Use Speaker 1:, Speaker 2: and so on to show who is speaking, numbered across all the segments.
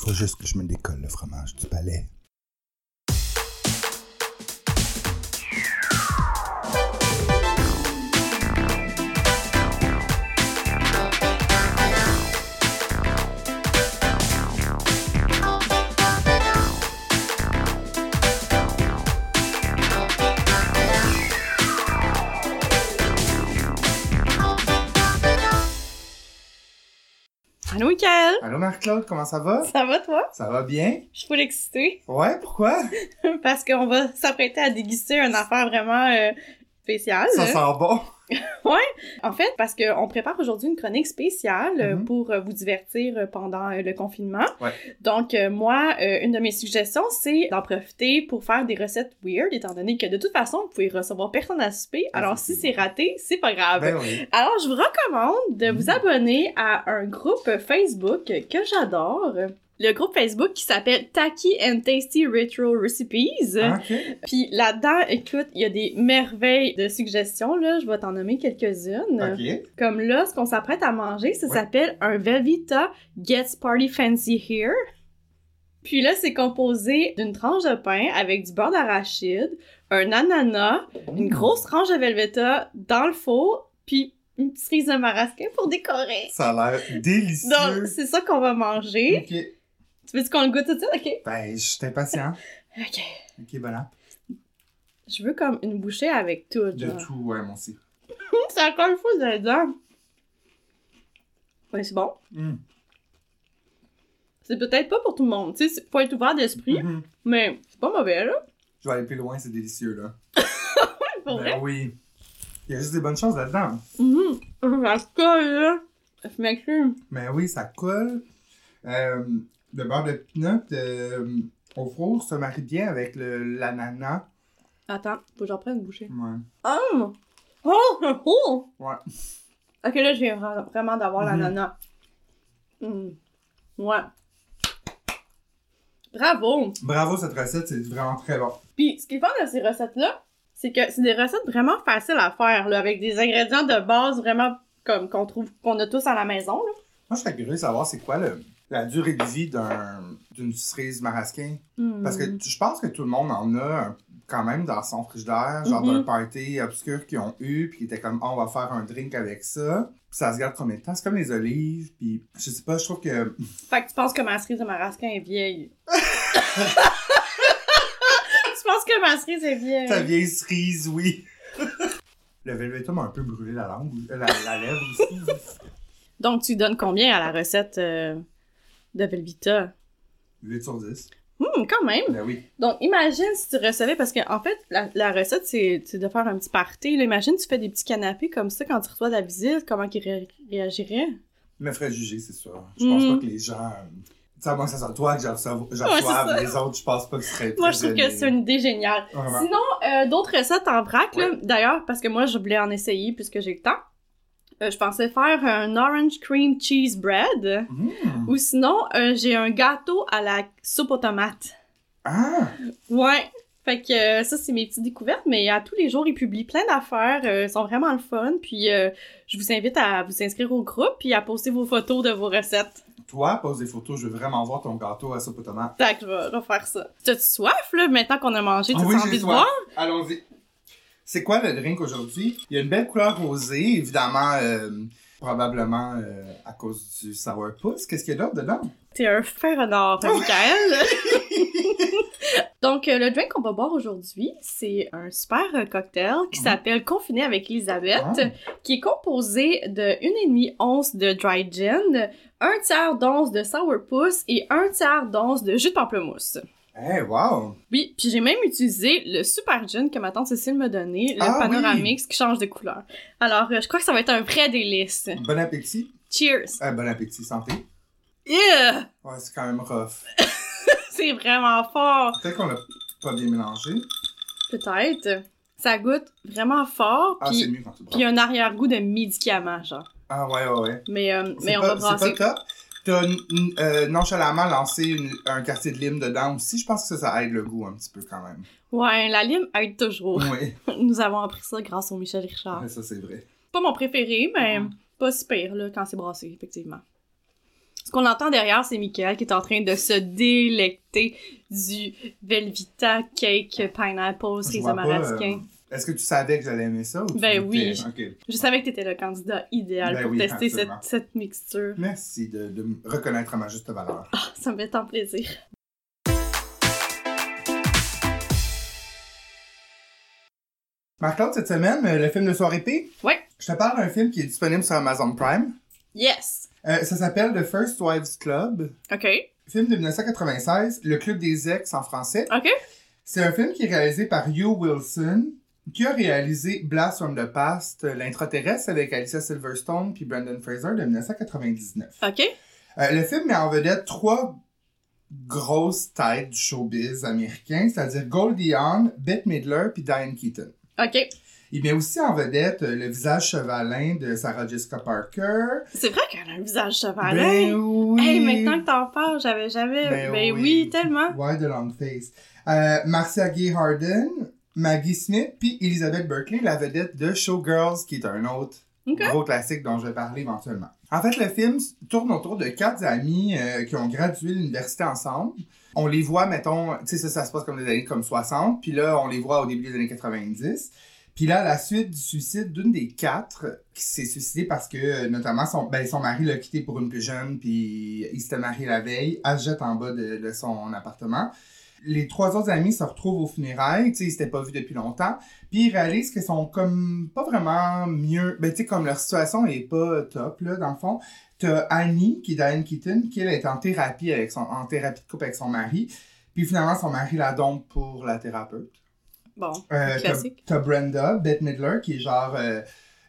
Speaker 1: Faut juste que je me décolle le fromage du palais.
Speaker 2: Allô, Michael!
Speaker 1: Allô Marc-Claude, comment ça va?
Speaker 2: Ça va, toi?
Speaker 1: Ça va bien?
Speaker 2: Je suis full excitée
Speaker 1: Ouais, pourquoi?
Speaker 2: parce qu'on va s'apprêter à déguster une affaire vraiment euh,
Speaker 1: Ça sent bon.
Speaker 2: En fait, parce qu'on prépare aujourd'hui une chronique spéciale euh,
Speaker 1: Mhm.
Speaker 2: pour euh, vous divertir euh, pendant le confinement.
Speaker 1: Ouais.
Speaker 2: Donc, moi, une de mes suggestions, c'est d'en profiter pour faire des recettes weird, étant donné que de toute façon, vous pouvez recevoir personne à souper. Alors, si c'est raté, c'est pas grave.
Speaker 1: Ben oui.
Speaker 2: Alors, je vous recommande de vous
Speaker 1: Mhm.
Speaker 2: abonner à un groupe Facebook que j'adore. Le groupe Facebook qui s'appelle Tacky and Tasty Retro Recipes.
Speaker 1: Ok.
Speaker 2: Puis là-dedans, écoute, il y a des merveilles de suggestions, là. Je vais t'en nommer quelques-unes. Comme là, ce qu'on s'apprête à manger, ça
Speaker 1: Ouais.
Speaker 2: s'appelle un Velveeta Gets Party Fancy Here. Puis là, c'est composé d'une tranche de pain avec du beurre d'arachide, un ananas, une
Speaker 1: Mmh.
Speaker 2: grosse tranche de Velveeta dans le four, puis une petite cerise de marasquin pour décorer.
Speaker 1: Ça a l'air délicieux.
Speaker 2: Donc, c'est ça qu'on va manger. Tu veux qu'on le goûte tout de suite? OK.
Speaker 1: Ben, je suis impatient.
Speaker 2: OK.
Speaker 1: Ok, bon app.
Speaker 2: Je veux comme une bouchée avec tout,
Speaker 1: De
Speaker 2: genre.
Speaker 1: tout, ouais, moi aussi.
Speaker 2: C'est encore une fois dedans. Ouais, c'est bon.
Speaker 1: Mm.
Speaker 2: C'est peut-être pas pour tout le monde, tu sais, faut être ouvert d'esprit,
Speaker 1: Mhm.
Speaker 2: mais c'est pas mauvais, là.
Speaker 1: Je vais aller plus loin, c'est délicieux, là.
Speaker 2: Pour
Speaker 1: ben
Speaker 2: vrai?
Speaker 1: oui. Il y a juste des bonnes choses là-dedans.
Speaker 2: Mhm. Ça se colle, là. Je m'excuse.
Speaker 1: Mais oui, ça colle. Euh, le beurre de peanut euh, au four se marie bien avec le- l'ananas.
Speaker 2: Attends, faut que j'en prenne une bouchée.
Speaker 1: Ouais.
Speaker 2: Oh! Oh! Oh!
Speaker 1: Ouais.
Speaker 2: Ok, là, je viens vra- vraiment d'avoir
Speaker 1: Mhm.
Speaker 2: l'ananas. Mm. Ouais. Bravo!
Speaker 1: Bravo, cette recette, c'est vraiment très bon.
Speaker 2: Puis, ce qui est fun de ces recettes-là, c'est que c'est des recettes vraiment faciles à faire, là, avec des ingrédients de base vraiment comme qu'on trouve, qu'on a tous à la maison, là.
Speaker 1: Moi, je serais curieux de savoir c'est quoi le- la durée de vie d'un- d'une cerise marasquin. Parce que
Speaker 2: Mm.
Speaker 1: je pense que tout le monde en a quand même dans son frigidaire, genre
Speaker 2: Mhm.
Speaker 1: d'un party obscur qu'ils ont eu, puis qui était comme, Ah, on va faire un drink avec ça. Puis ça se garde combien de temps? C'est comme les olives, puis je sais pas, je trouve que.
Speaker 2: Fait que tu penses que ma cerise de marasquin est vieille? tu penses que ma cerise est vieille?
Speaker 1: Ta vieille cerise, oui. Le Velveeta m'a un peu brûlé la langue, euh, la, la lèvre aussi.
Speaker 2: Donc, tu donnes combien à la recette euh, de Velvita?
Speaker 1: 8 sur 10.
Speaker 2: Hum, quand même!
Speaker 1: Ben oui.
Speaker 2: Donc, imagine si tu recevais, parce que en fait, la, la recette, c'est de faire un petit party. Là. Imagine, tu fais des petits canapés comme ça quand tu reçois de la visite, comment ils ré- réagiraient?
Speaker 1: Je me ferais juger, c'est sûr. Je pense pas que les gens. Tu sais, que ça soit toi que j'en reçoive,
Speaker 2: Ouais,
Speaker 1: les autres, je pense pas que ce serait.
Speaker 2: Moi, je trouve que c'est une idée géniale.
Speaker 1: Vraiment.
Speaker 2: Sinon, euh, d'autres recettes en vrac,
Speaker 1: Ouais.
Speaker 2: d'ailleurs, parce que moi, je voulais en essayer puisque j'ai le temps. Euh, je pensais faire un orange cream cheese bread.
Speaker 1: Mhm.
Speaker 2: Ou sinon, euh, j'ai un gâteau à la soupe aux tomates.
Speaker 1: Ah!
Speaker 2: Ouais. Fait que euh, ça, c'est mes petites découvertes, mais à tous les jours, ils publient plein d'affaires. euh, ils sont vraiment le fun. Puis euh, je vous invite à vous inscrire au groupe puis à poster vos photos de vos recettes.
Speaker 1: Toi, pose des photos, je veux vraiment voir ton gâteau à soupe aux tomates.
Speaker 2: Fait que je vais, je vais faire ça. T'as-tu soif, là, maintenant qu'on a mangé?
Speaker 1: Ah
Speaker 2: T'as
Speaker 1: oui,
Speaker 2: envie de
Speaker 1: soif. Allons-y. C'est quoi le drink aujourd'hui? Il y a une belle couleur rosée, évidemment, euh, probablement euh, à cause du sourpuss. Qu'est-ce qu'il y a d'autre dedans?
Speaker 2: T'es un fer honneur, Michael. Donc, euh, le drink qu'on va boire aujourd'hui, c'est un super cocktail qui
Speaker 1: Mhm.
Speaker 2: s'appelle Confiné avec Elisabeth,
Speaker 1: Ah.
Speaker 2: qui est composé de 1,5 once de dry gin, un tiers d'once de sourpuss et un tiers d'once de jus de pamplemousse.
Speaker 1: Hey, wow!
Speaker 2: Oui, puis j'ai même utilisé le super gin que ma tante Cécile m'a donné, le
Speaker 1: Ah
Speaker 2: Panoramix qui change de couleur. Alors, euh, je crois que ça va être un vrai délice.
Speaker 1: Bon appétit.
Speaker 2: Cheers!
Speaker 1: Euh, bon appétit, santé.
Speaker 2: Yeah!
Speaker 1: Ouais, c'est quand même rough.
Speaker 2: C'est vraiment fort!
Speaker 1: Peut-être qu'on l'a pas bien mélangé.
Speaker 2: Peut-être. Ça goûte vraiment fort,
Speaker 1: Ah, c'est
Speaker 2: puis
Speaker 1: mieux quand tu le
Speaker 2: puis un arrière-goût de médicament, genre.
Speaker 1: Ah, ouais, ouais, ouais.
Speaker 2: Mais, euh, mais on
Speaker 1: pas-
Speaker 2: va brasser.
Speaker 1: C'est pas top. T'as euh, nonchalamment lancé une- un quartier de lime dedans aussi. Je pense que ça, ça aide le goût un petit peu quand même.
Speaker 2: Ouais, la lime aide toujours.
Speaker 1: Oui,
Speaker 2: Nous avons appris ça grâce au Michel Richard.
Speaker 1: ça c'est vrai.
Speaker 2: Pas mon préféré, mais
Speaker 1: Mhm.
Speaker 2: pas si pire, là, quand c'est brassé, effectivement. Ce qu'on entend derrière, c'est Michael qui est en train de se délecter du Velvita Cake Pineapple
Speaker 1: Je
Speaker 2: les
Speaker 1: Est-ce que tu savais que j'allais aimer ça ou tu
Speaker 2: Ben oui.
Speaker 1: Ok.
Speaker 2: Je savais que t'étais le candidat idéal
Speaker 1: Ben
Speaker 2: pour
Speaker 1: oui,
Speaker 2: tester cette, cette mixture.
Speaker 1: Merci de, de me reconnaître à ma juste valeur.
Speaker 2: Ah, ça me fait tant plaisir.
Speaker 1: Marc-Claude, cette semaine, euh, le film de soirée P.
Speaker 2: Ouais.
Speaker 1: Je te parle d'un film qui est disponible sur Amazon Prime.
Speaker 2: Yes!
Speaker 1: Euh, ça s'appelle The First Wives Club.
Speaker 2: OK.
Speaker 1: Film de 1996, Le Club des Ex en français.
Speaker 2: OK.
Speaker 1: C'est un film qui est réalisé par Hugh Wilson, qui a réalisé Blast from the Past, euh, l'intraterrestre avec Alicia Silverstone puis Brendan Fraser de 1999.
Speaker 2: OK.
Speaker 1: Euh, le film met en vedette trois grosses têtes du showbiz américain, c'est-à-dire Goldie Hawn, Bette Midler puis Diane Keaton.
Speaker 2: OK.
Speaker 1: Il met aussi en vedette euh, le visage chevalin de Sarah Jessica Parker.
Speaker 2: C'est vrai qu'elle a un visage chevalin.
Speaker 1: Ben oui!
Speaker 2: Hey, maintenant que t'en parles, j'avais jamais.
Speaker 1: Ben
Speaker 2: Ben,
Speaker 1: oui.
Speaker 2: oui. tellement.
Speaker 1: Ouais, de long face? Euh, Marcia Gay Harden, Maggie Smith, puis Elizabeth Berkley, la vedette de Showgirls, qui est un autre gros classique dont je vais parler éventuellement. En fait, le film tourne autour de quatre amis euh, qui ont gradué l'université ensemble. On les voit, mettons, tu sais, ça, ça se passe comme des années comme 60, puis là, on les voit au début des années 90. Puis là, à la suite du suicide d'une des quatre, qui s'est suicidée parce que, euh, notamment, son, ben, son mari l'a quitté pour une plus jeune, puis il s'était marié la veille, elle se jette en bas de, de son appartement. Les trois autres amis se retrouvent aux funérailles, tu sais, ils s'étaient pas vus depuis longtemps, puis ils réalisent qu'ils sont comme pas vraiment mieux, ben tu sais, comme leur situation est pas top, là, dans le fond. T'as Annie, qui est Diane Keaton, qui elle est en thérapie avec son, en thérapie de couple avec son mari, puis finalement, son mari la dompe pour la thérapeute.
Speaker 2: Bon,
Speaker 1: Euh,
Speaker 2: classique.
Speaker 1: T'as Brenda, Bette Midler, qui est genre euh,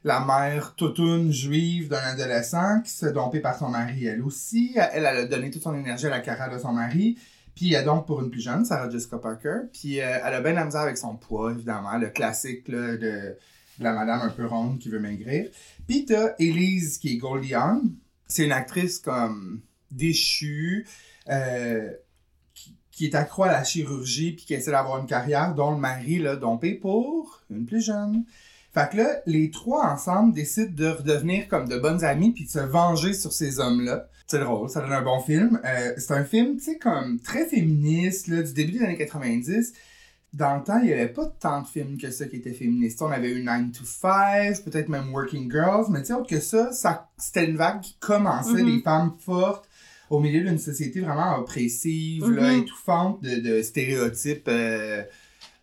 Speaker 1: la mère toutoune juive d'un adolescent qui se fait domper par son mari elle aussi. Elle, elle a donné toute son énergie à la carrière de son mari. Puis elle donc pour une plus jeune, Sarah Jessica Parker. Puis euh, elle a bien la misère avec son poids, évidemment, le classique là, de, de la madame un peu ronde qui veut maigrir. Puis t'as Elise, qui est Goldie Hawn. C'est une actrice comme déchue, euh, qui, qui est accro à la chirurgie puis qui essaie d'avoir une carrière dont le mari l'a dompé pour une plus jeune. Fait que là, les trois ensemble décident de redevenir comme de bonnes amies puis de se venger sur ces hommes-là. C'est drôle, ça donne un bon film. Euh, c'est un film, tu sais, comme très féministe, là, du début des années 90. Dans le temps, il n'y avait pas tant de films que ça qui étaient féministes. On avait eu 9 to 5, peut-être même Working Girls, mais tu sais, autre que ça, ça c'était une vague qui commençait, les femmes fortes, au milieu d'une société vraiment oppressive, là,
Speaker 2: Mhm.
Speaker 1: étouffante de, de stéréotypes euh,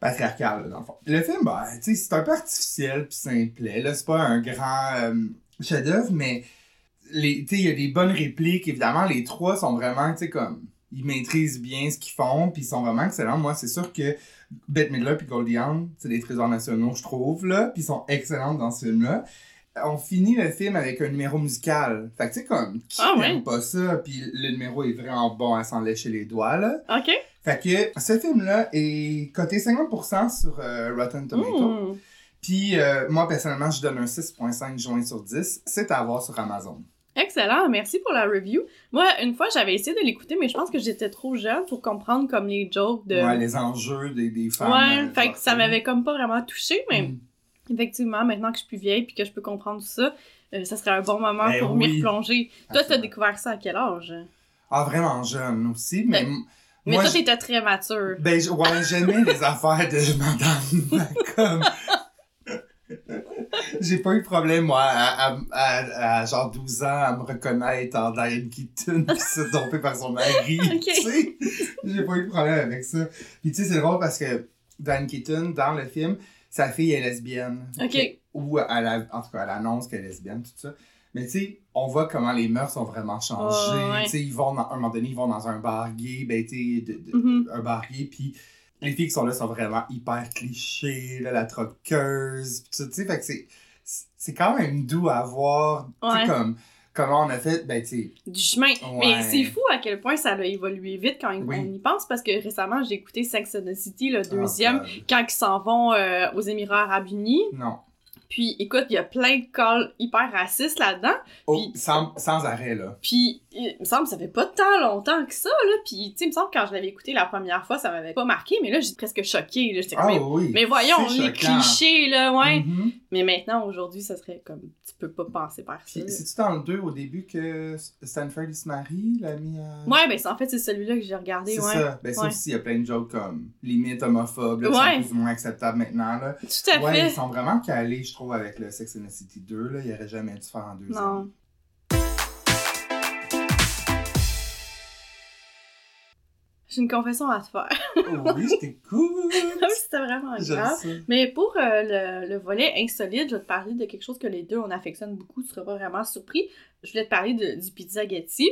Speaker 1: patriarcales, là, dans le fond. Le film, bah, tu sais, c'est un peu artificiel puis simplet. Là, c'est pas un grand euh, chef-d'œuvre, mais il y a des bonnes répliques. Évidemment, les trois sont vraiment, tu sais, comme, ils maîtrisent bien ce qu'ils font, puis ils sont vraiment excellents. Moi, c'est sûr que Bette Midler puis Goldie Hawn, c'est des trésors nationaux, je trouve, là, puis ils sont excellents dans ce film-là. On finit le film avec un numéro musical. Fait que, tu sais, comme, qui
Speaker 2: Ah,
Speaker 1: n'aime
Speaker 2: ouais.
Speaker 1: pas ça? Puis le numéro est vraiment bon à s'en lécher les doigts, là.
Speaker 2: OK.
Speaker 1: Fait que ce film-là est coté 50% sur euh, Rotten Tomatoes.
Speaker 2: Hmm.
Speaker 1: Puis euh, moi, personnellement, je donne un 6.5 joint sur 10. C'est à voir sur Amazon.
Speaker 2: Excellent, merci pour la review. Moi, une fois, j'avais essayé de l'écouter, mais je pense que j'étais trop jeune pour comprendre comme les jokes de...
Speaker 1: Ouais, les enjeux des, des femmes.
Speaker 2: Ouais,
Speaker 1: euh,
Speaker 2: fait que ça m'avait comme pas vraiment touché, mais
Speaker 1: Mm.
Speaker 2: effectivement, maintenant que je suis plus vieille puis que je peux comprendre tout ça, euh, ça serait un bon moment
Speaker 1: Ben
Speaker 2: pour
Speaker 1: oui.
Speaker 2: m'y replonger. Toi, t'as découvert ça à quel âge?
Speaker 1: Ah, vraiment jeune aussi, mais...
Speaker 2: Mais
Speaker 1: moi,
Speaker 2: toi, t'étais très mature.
Speaker 1: Ben, ouais, j'aimais les affaires de madame. comme... J'ai pas eu de problème, moi, à, à, à- à genre 12 ans, à me reconnaître en Diane Keaton pis se domper par son mari,
Speaker 2: Ok.
Speaker 1: tu sais. J'ai pas eu de problème avec ça. Puis tu sais, c'est drôle parce que Diane Keaton, dans le film, sa fille est lesbienne.
Speaker 2: Ok.
Speaker 1: Ou elle, en tout cas, elle annonce qu'elle est lesbienne, tout ça. Mais tu sais, on voit comment les mœurs ont vraiment changé.
Speaker 2: Ouais.
Speaker 1: Tu sais, ils vont, dans- à un moment donné, ils vont dans un bar gay, ben tu sais,
Speaker 2: Mhm.
Speaker 1: un bar gay, puis les filles qui sont là sont vraiment hyper clichés, là, la troqueuse, pis tout tu sais, fait que c'est, c'est quand même doux à voir, tu sais,
Speaker 2: Ouais.
Speaker 1: comme, comment on a fait, ben tu sais,
Speaker 2: Du chemin.
Speaker 1: Ouais.
Speaker 2: Mais c'est fou à quel point ça a évolué vite quand
Speaker 1: Oui.
Speaker 2: on y pense, parce que récemment, j'ai écouté Sex and the City, le
Speaker 1: ah,
Speaker 2: deuxième, quand ils s'en vont euh, aux Émirats Arabes Unis.
Speaker 1: Non.
Speaker 2: Puis, écoute, il y a plein de calls hyper racistes là-dedans.
Speaker 1: Oh, sans, sans arrêt, là.
Speaker 2: Puis, il me semble que ça fait pas tant longtemps que ça, là. Puis, tu sais, il me semble que quand je l'avais écouté la première fois, ça m'avait pas marqué, mais là, j'étais presque choquée. là. J'étais comme,
Speaker 1: Ah
Speaker 2: mais,
Speaker 1: oui.
Speaker 2: mais voyons, les clichés, là, ouais.
Speaker 1: Mhm.
Speaker 2: Mais maintenant, aujourd'hui, ça serait comme, tu peux pas penser par ça.
Speaker 1: C'est-tu dans le 2 au début que Stanford il se marie, l'ami à...
Speaker 2: Ouais, ben en fait, c'est celui-là que j'ai regardé,
Speaker 1: C'est
Speaker 2: ouais.
Speaker 1: ça. Ben, ça
Speaker 2: Ouais.
Speaker 1: aussi, il y a plein de jokes comme limite homophobes, là,
Speaker 2: Ouais.
Speaker 1: sont plus ou moins acceptables maintenant, là.
Speaker 2: Tout à
Speaker 1: Ouais,
Speaker 2: fait.
Speaker 1: ils sont vraiment calés, je trouve, avec le Sex and the City 2, là. Il aurait jamais dû faire en deuxième.
Speaker 2: Non. J'ai une confession à te faire.
Speaker 1: Oh oui, je t'écoute!
Speaker 2: Vraiment grave. Mais pour euh, le, le volet insolite, je vais te parler de quelque chose que les deux on affectionne beaucoup, tu seras pas vraiment surpris. Je voulais te parler de- du pizzaghetti.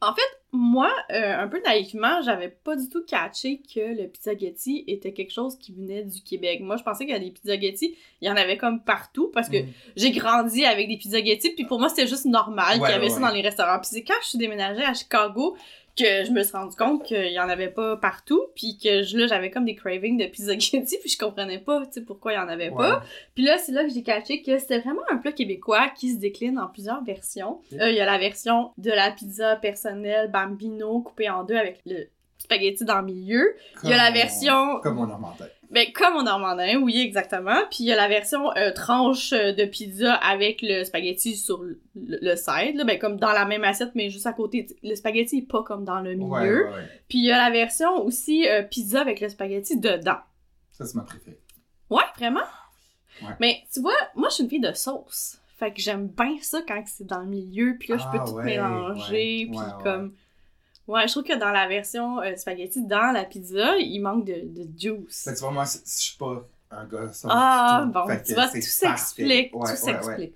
Speaker 1: Ah
Speaker 2: En fait, moi, euh, un peu naïvement, j'avais pas du tout catché que le pizzaghetti était quelque chose qui venait du Québec. Moi, je pensais qu'il y a des pizzaghetti, il y en avait comme partout parce que
Speaker 1: Mm.
Speaker 2: j'ai grandi avec des pizzaghetti, puis pour moi, c'était juste normal
Speaker 1: Ouais,
Speaker 2: qu'il y avait
Speaker 1: ouais,
Speaker 2: ça dans les restaurants. Puis c'est quand je suis déménagée à Chicago que je me suis rendu compte qu'il y en avait pas partout, puis que je- là, j'avais comme des cravings de pizzaghetti, puis je comprenais pas, tu sais, pourquoi il y en avait pas. Puis là, c'est là que j'ai catché que c'était vraiment un plat québécois qui se décline en plusieurs versions. Euh, Il y a la version de la pizza personnelle bambino coupée en deux avec le spaghetti dans le milieu. Il y a la version
Speaker 1: Comme on normandais.
Speaker 2: Ben, comme au normandin, oui, exactement. Puis il y a la version euh, tranche euh, de pizza avec le spaghetti sur le, le side, là, ben, comme dans la même assiette, mais juste à côté. Le spaghetti est pas comme dans le milieu.
Speaker 1: Ouais, ouais, ouais.
Speaker 2: Puis il y a la version aussi euh, pizza avec le spaghetti dedans.
Speaker 1: Ça, c'est ma préférée.
Speaker 2: Ouais, vraiment?
Speaker 1: Ouais.
Speaker 2: Mais tu vois, moi, je suis une fille de sauce. Fait que j'aime bien ça quand c'est dans le milieu, puis là, je peux
Speaker 1: Ah,
Speaker 2: tout
Speaker 1: ouais,
Speaker 2: mélanger, puis comme... Ouais, je trouve que dans la version euh, spaghetti, dans la pizza, il manque de, de juice.
Speaker 1: Ben, tu vois, moi, je suis pas un gars sauce
Speaker 2: Ah,
Speaker 1: tout.
Speaker 2: bon,
Speaker 1: Fait
Speaker 2: tu vois, tout s'explique,
Speaker 1: Ouais,
Speaker 2: tout
Speaker 1: ouais,
Speaker 2: s'explique.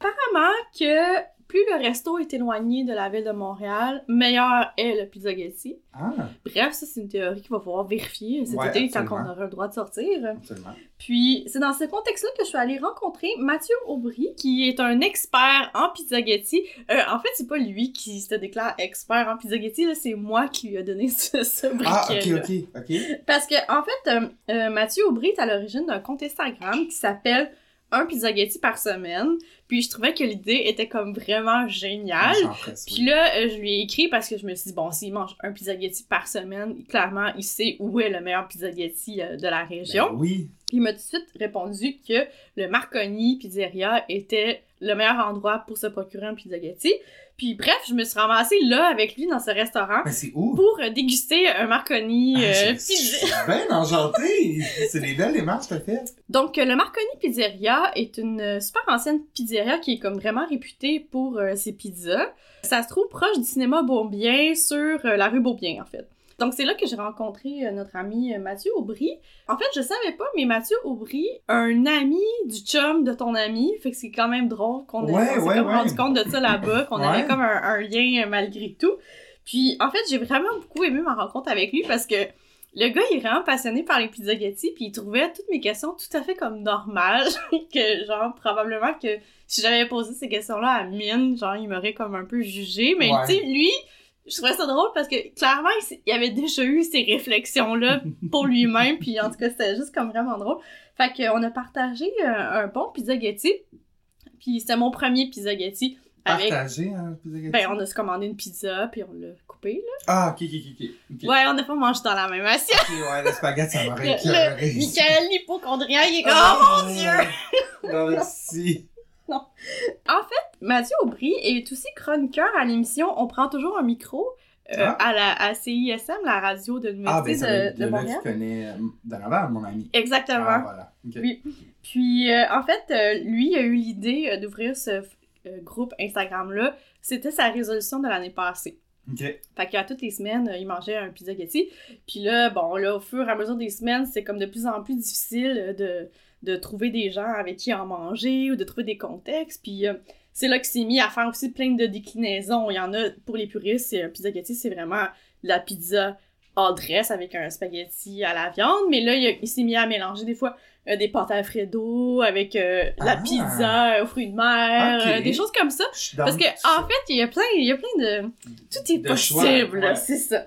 Speaker 2: Apparemment que plus le resto est éloigné de la ville de Montréal, meilleur est le pizzaghetti.
Speaker 1: ouais. Ah,
Speaker 2: Bref, ça, c'est une théorie qu'il va falloir vérifier cet
Speaker 1: Ouais,
Speaker 2: été quand on aura le droit de sortir.
Speaker 1: absolument.
Speaker 2: Puis, c'est dans ce contexte-là que je suis allée rencontrer Mathieu Aubry, qui est un expert en pizzaghetti. Euh, en fait, c'est pas lui qui se déclare expert en pizzaghetti, là, c'est moi qui lui ai donné ce, ce
Speaker 1: Ah, ok, ok, ok.
Speaker 2: Parce que, en fait, euh, euh, Mathieu Aubry est à l'origine d'un compte Instagram qui s'appelle Un pizzaghetti par semaine. Puis je trouvais que l'idée était comme vraiment géniale.
Speaker 1: Oui.
Speaker 2: Puis là, euh, je lui ai écrit parce que je me suis dit, bon, s'il mange un pizzaghetti par semaine, clairement, il sait où est le meilleur pizzaghetti euh, de la région.
Speaker 1: Ben oui.
Speaker 2: Puis il m'a tout de suite répondu que le Marconi Pizzeria était le meilleur endroit pour se procurer un pizzaghetti. Puis bref, je me suis ramassée là avec lui dans ce restaurant
Speaker 1: Mais c'est où?
Speaker 2: pour déguster un Marconi
Speaker 1: Ah,
Speaker 2: euh, pizza.
Speaker 1: suis bien enchanté! C'est des belles démarches t'as faites.
Speaker 2: Donc, euh, le Marconi Pizzeria est une euh, super ancienne pizzeria qui est comme vraiment réputée pour euh, ses pizzas. Ça se trouve proche du cinéma Beaubien sur euh, la rue Beaubien, en fait. Donc, c'est là que j'ai rencontré euh, notre ami euh, Mathieu Aubry. En fait, je savais pas, mais Mathieu Aubry, un ami du chum de ton ami, fait que c'est quand même drôle qu'on ait
Speaker 1: Ouais,
Speaker 2: rendu compte de ça là-bas, qu'on avait comme un, un lien euh, malgré tout. Puis, en fait, j'ai vraiment beaucoup aimé ma rencontre avec lui parce que le gars, il est vraiment passionné par les pizzaghetti, puis il trouvait toutes mes questions tout à fait comme normales, que genre, probablement que si j'avais posé ces questions-là à Mine, genre, il m'aurait comme un peu jugé, mais tu sais, lui, je trouvais ça drôle parce que clairement, il, avait déjà eu ces réflexions-là pour lui-même, puis en tout cas, c'était juste comme vraiment drôle. Fait qu'on a partagé euh, un bon pizzaghetti, puis c'était mon premier pizzaghetti avec...
Speaker 1: Partagé, hein, spaghetti?
Speaker 2: Ben, on a commandé une pizza, puis on l'a coupé, là.
Speaker 1: Ah, ok, ok, ok.
Speaker 2: Ouais, on n'a pas mangé dans la même assiette.
Speaker 1: Ok, ouais, le spaghetti, ça m'aurait écœuré.
Speaker 2: Michael l'hypochondrien, il est comme
Speaker 1: Ah,
Speaker 2: Oh mon dieu!
Speaker 1: Non, merci.
Speaker 2: Mathieu Aubry est aussi chroniqueur à l'émission On prend toujours un micro euh,
Speaker 1: Ah.
Speaker 2: à la à CISM, la radio de
Speaker 1: Ah, ben,
Speaker 2: l'Université
Speaker 1: ça
Speaker 2: de, de
Speaker 1: là
Speaker 2: Montréal.
Speaker 1: qui connaît euh, Donovan, mon ami.
Speaker 2: Exactement.
Speaker 1: Ah, voilà. Ok.
Speaker 2: Oui. Puis, euh, en fait, euh, lui a eu l'idée d'ouvrir ce groupe Instagram-là. C'était sa résolution de l'année passée.
Speaker 1: Ok.
Speaker 2: Fait qu'à toutes les semaines, il mangeait un pizzaghetti. Puis là, bon, là, au fur et à mesure des semaines, c'est comme de plus en plus difficile de, de trouver des gens avec qui en manger ou de trouver des contextes. Puis c'est là qu'il s'est mis à faire aussi plein de déclinaisons. Il y en a, pour les puristes, c'est un pizzaghetti, c'est vraiment la pizza all dress avec un spaghetti à la viande. Mais là, il, s'est mis à mélanger des fois euh, des pâtes Alfredo avec euh, la
Speaker 1: Ah.
Speaker 2: pizza euh, aux fruits de mer, euh, des choses comme ça. Parce que, en fait, il y a plein, il y a plein de. Tout est
Speaker 1: De
Speaker 2: possible,
Speaker 1: ouais.
Speaker 2: c'est ça.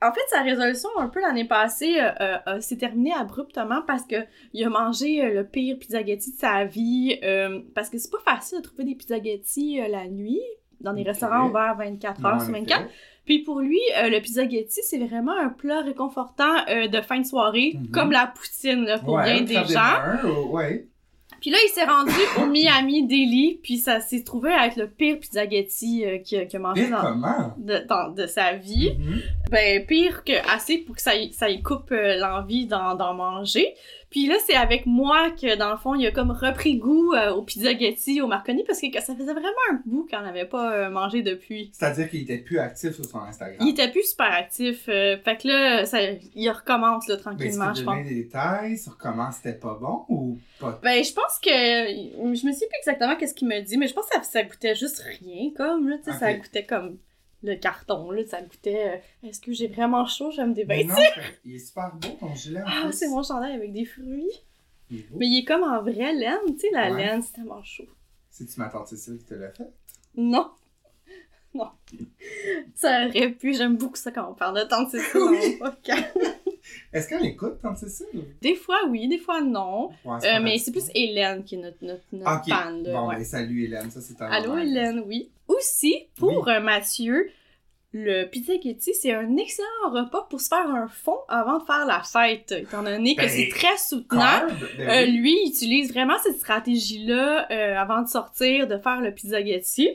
Speaker 2: En fait, sa résolution, un peu l'année passée, euh, euh, euh, s'est terminée abruptement parce que il a mangé le pire pizzaghetti de sa vie. euh, parce que c'est pas facile de trouver des pizzaghetti la nuit dans des restaurants ouverts 24
Speaker 1: Non,
Speaker 2: heures sur
Speaker 1: effet.
Speaker 2: 24. Puis pour lui, le pizzaghetti, c'est vraiment un plat réconfortant de fin de soirée,
Speaker 1: Mhm.
Speaker 2: comme la poutine là, pour
Speaker 1: Ouais,
Speaker 2: bien
Speaker 1: une
Speaker 2: des gens.
Speaker 1: des mains, ouais.
Speaker 2: Puis là, il s'est rendu au Miami Deli, puis ça s'est trouvé à être le pire pizzaghetti euh, qu'il a, mangé dans, de, dans- de sa vie.
Speaker 1: Mhm.
Speaker 2: Ben, pire que assez pour que ça, y- ça y coupe euh, l'envie d'en, d'en manger. Puis là, c'est avec moi que, dans le fond, il a comme repris goût euh, au pizzaghetti, au marconi, parce que, ça faisait vraiment un bout qu'on n'avait pas euh, mangé depuis.
Speaker 1: C'est-à-dire qu'il était plus actif sur son Instagram.
Speaker 2: Il était plus super actif. euh, fait que là, ça, il recommence là, tranquillement, je pense.
Speaker 1: des détails sur comment c'était pas bon ou pas?
Speaker 2: Ben, je pense que. Je me sais plus exactement qu'est-ce qu'il me dit, mais je pense que ça, ça goûtait juste rien, comme, là. Tu sais, ça goûtait comme le carton, là. Ça goûtait. euh, Est-ce que j'ai vraiment chaud? Je vais me
Speaker 1: Mais
Speaker 2: dévêtir.
Speaker 1: non, il est super beau ton gilet en
Speaker 2: Ah, c'est mon chandail avec des fruits.
Speaker 1: Il est beau.
Speaker 2: Mais il est comme en vraie laine, tu sais, la
Speaker 1: Ouais.
Speaker 2: laine, c'est tellement chaud.
Speaker 1: C'est-tu ma tante Cécile qui te l'a fait?
Speaker 2: Non. Non. Ça aurait pu, j'aime beaucoup ça quand on parle de tante Cécile
Speaker 1: Oui. Est-ce qu'elle écoute, tante Cécile?
Speaker 2: Des fois oui, des fois non.
Speaker 1: Ouais,
Speaker 2: Euh, mais c'est plus Hélène qui est notre, notre, fan. là,
Speaker 1: Bon,
Speaker 2: ouais.
Speaker 1: ben salut Hélène, ça c'est un
Speaker 2: Allô. Hélène, oui. Aussi, pour euh, Mathieu, le pizzaghetti, c'est un excellent repas pour se faire un fond avant de faire la fête, étant donné que
Speaker 1: Ben,
Speaker 2: c'est très soutenable.
Speaker 1: Ben
Speaker 2: Euh,
Speaker 1: oui.
Speaker 2: lui, il utilise vraiment cette stratégie-là euh, avant de sortir, de faire le pizzaghetti.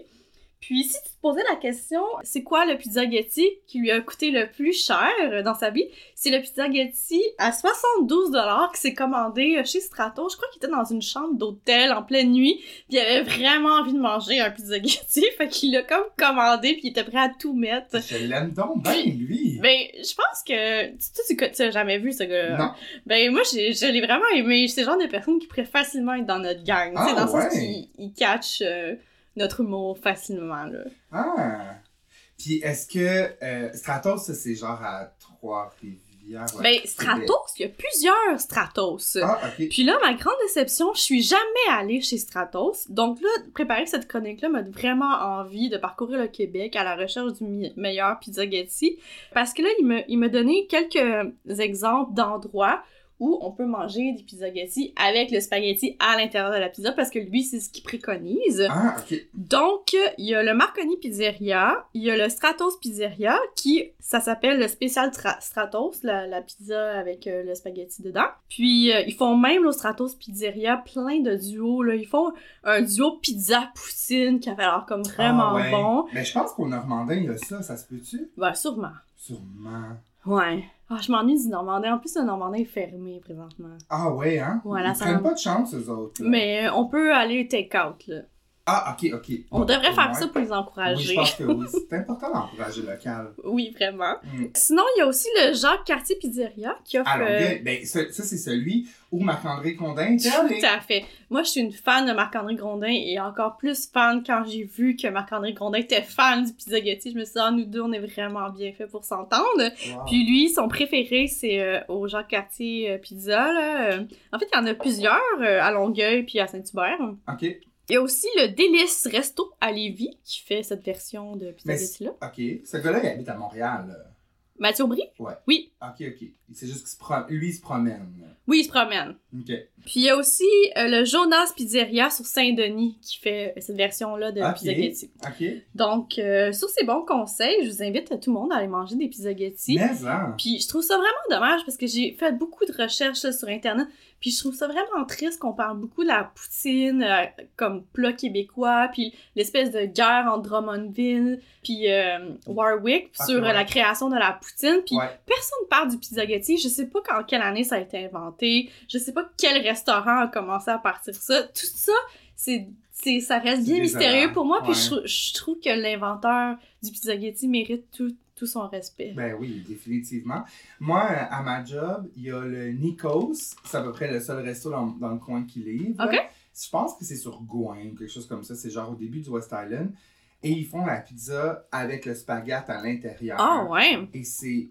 Speaker 2: Puis, si tu te posais la question, c'est quoi le pizzaghetti qui lui a coûté le plus cher dans sa vie? C'est le pizzaghetti à 72 qui s'est commandé chez Strato. Je crois qu'il était dans une chambre d'hôtel en pleine nuit, puis il avait vraiment envie de manger un pizzaghetti, fait qu'il l'a comme commandé, puis il était prêt à tout mettre.
Speaker 1: Je l'aime donc bien, lui.
Speaker 2: Ben, je pense que... Tu, tu, tu, tu as jamais vu ce gars-là?
Speaker 1: non.
Speaker 2: Ben moi j'ai- je l'ai vraiment aimé. C'est le genre de personne qui pourrait facilement être dans notre gang. tu sais,
Speaker 1: Ah,
Speaker 2: dans le sens qu'il il catch euh, notre humour facilement. Là.
Speaker 1: Ah. Puis est-ce que euh, Stratos, c'est genre à Trois-Rivières? ouais.
Speaker 2: Ben Stratos, il y a plusieurs Stratos.
Speaker 1: Ah, ok.
Speaker 2: Puis là, ma grande déception, je suis jamais allée chez Stratos. Donc là, préparer cette chronique-là m'a vraiment envie de parcourir le Québec à la recherche du mi- meilleur pizzaghetti. Parce que là, il me, il m'a donné quelques exemples d'endroits où on peut manger des pizzaghetti avec le spaghetti à l'intérieur de la pizza parce que lui, c'est ce qu'il préconise.
Speaker 1: Ah, ok.
Speaker 2: Donc, il y a le Marconi Pizzeria, il y a le Stratos Pizzeria, qui, ça s'appelle le spécial Tra- Stratos, la, la pizza avec euh, le spaghetti dedans. Puis, euh, ils font même au Stratos Pizzeria plein de duos, là. Ils font un duo pizza-poutine qui avait l'air comme vraiment
Speaker 1: Ah, ouais.
Speaker 2: bon.
Speaker 1: Mais je pense qu'au Normandin, il y a ça, ça se peut-tu?
Speaker 2: Ben, sûrement.
Speaker 1: Sûrement.
Speaker 2: Ouais. Ah, je m'ennuie du Normandin. En plus, le Normandin est fermé présentement.
Speaker 1: Ah ouais, hein?
Speaker 2: Voilà,
Speaker 1: Ils
Speaker 2: ça
Speaker 1: prennent pas de chance, eux autres. là.
Speaker 2: Mais euh, on peut aller take-out, là.
Speaker 1: Ah, ok, ok.
Speaker 2: On
Speaker 1: Bon,
Speaker 2: devrait faire
Speaker 1: moins.
Speaker 2: ça pour les
Speaker 1: Oui, je
Speaker 2: encourager.
Speaker 1: pense que oui. C'est important d'encourager le local.
Speaker 2: Oui, vraiment.
Speaker 1: Mm.
Speaker 2: Sinon, il y a aussi le Jacques Cartier Pizzeria qui offre.
Speaker 1: À
Speaker 2: euh,
Speaker 1: Longueuil, ben, ça, ça, c'est celui où Marc-André Condin était allé.
Speaker 2: Tout à fait. Moi, je suis une fan de Marc-André Grondin et encore plus fan quand j'ai vu que Marc-André Grondin était fan du Pizzaghetti. Je me suis dit, ah, nous deux, on est vraiment bien fait pour s'entendre.
Speaker 1: Wow.
Speaker 2: Puis lui, son préféré, c'est euh, au Jacques Cartier euh, Pizza. Là. Euh, En fait, il y en a plusieurs euh, à Longueuil puis à Saint-Hubert.
Speaker 1: Ok,
Speaker 2: Il y a aussi le Délice Resto à Lévis qui fait cette version de
Speaker 1: Mais
Speaker 2: Pizzaghetti-là.
Speaker 1: ok. Ce gars-là, il habite à Montréal. là.
Speaker 2: Mathieu Aubry?
Speaker 1: Ouais.
Speaker 2: Oui.
Speaker 1: Ok, ok. C'est juste qu'il se lui, il se promène.
Speaker 2: Oui, il se promène.
Speaker 1: Ok.
Speaker 2: Puis il y a aussi euh, le Jonas Pizzeria sur Saint-Denis qui fait cette version-là de
Speaker 1: Ok.
Speaker 2: Pizzaghetti.
Speaker 1: Ok.
Speaker 2: Donc, euh, sur ces bons conseils, je vous invite à tout le monde à aller manger des Pizzaghetti.
Speaker 1: Mais, hein.
Speaker 2: Puis je trouve ça vraiment dommage parce que j'ai fait beaucoup de recherches là, sur Internet. Puis je trouve ça vraiment triste qu'on parle beaucoup de la poutine euh, comme plat québécois, puis l'espèce de guerre entre Drummondville puis euh, Warwick
Speaker 1: Ok,
Speaker 2: sur euh,
Speaker 1: ouais.
Speaker 2: la création de la poutine. Puis
Speaker 1: Ouais.
Speaker 2: personne parle du pizzaghetti. Je sais pas en quelle année ça a été inventé. Je sais pas quel restaurant a commencé à partir ça. Tout ça, c'est ça reste bien mystérieux pour moi. Puis
Speaker 1: Ouais.
Speaker 2: je, trou- je trouve que l'inventeur du pizzaghetti mérite tout, tout son respect.
Speaker 1: Ben oui, définitivement. Moi, à ma job, il y a le Nikos. C'est à peu près le seul resto dans, dans le coin qui livre.
Speaker 2: Ok.
Speaker 1: Je pense que c'est sur Gouin ou quelque chose comme ça. C'est genre au début du West Island. Et ils font la pizza avec le spaghette à l'intérieur.
Speaker 2: Ah ouais.
Speaker 1: Et c'est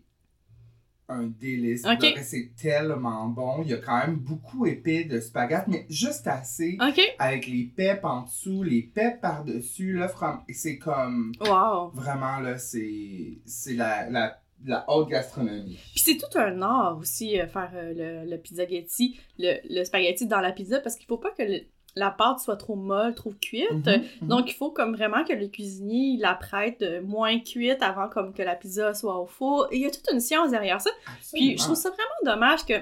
Speaker 1: un délice.
Speaker 2: Ok.
Speaker 1: Pour vrai, C'est tellement bon. Il y a quand même beaucoup épais de spaghette, mais juste assez. Avec les peps en dessous, les peps par-dessus. Là, c'est comme...
Speaker 2: Wow.
Speaker 1: Vraiment, là, c'est c'est la, la, la haute gastronomie.
Speaker 2: Puis c'est tout un art aussi, euh, faire euh, le, le pizzaghetti, le, le spaghetti dans la pizza, parce qu'il faut pas que le- la pâte soit trop molle, trop cuite.
Speaker 1: Mhm, mhm.
Speaker 2: Donc il faut comme vraiment que le cuisinier la prête euh, moins cuite avant comme que la pizza soit au four. Et il y a toute une science derrière ça. Puis je trouve ça vraiment dommage que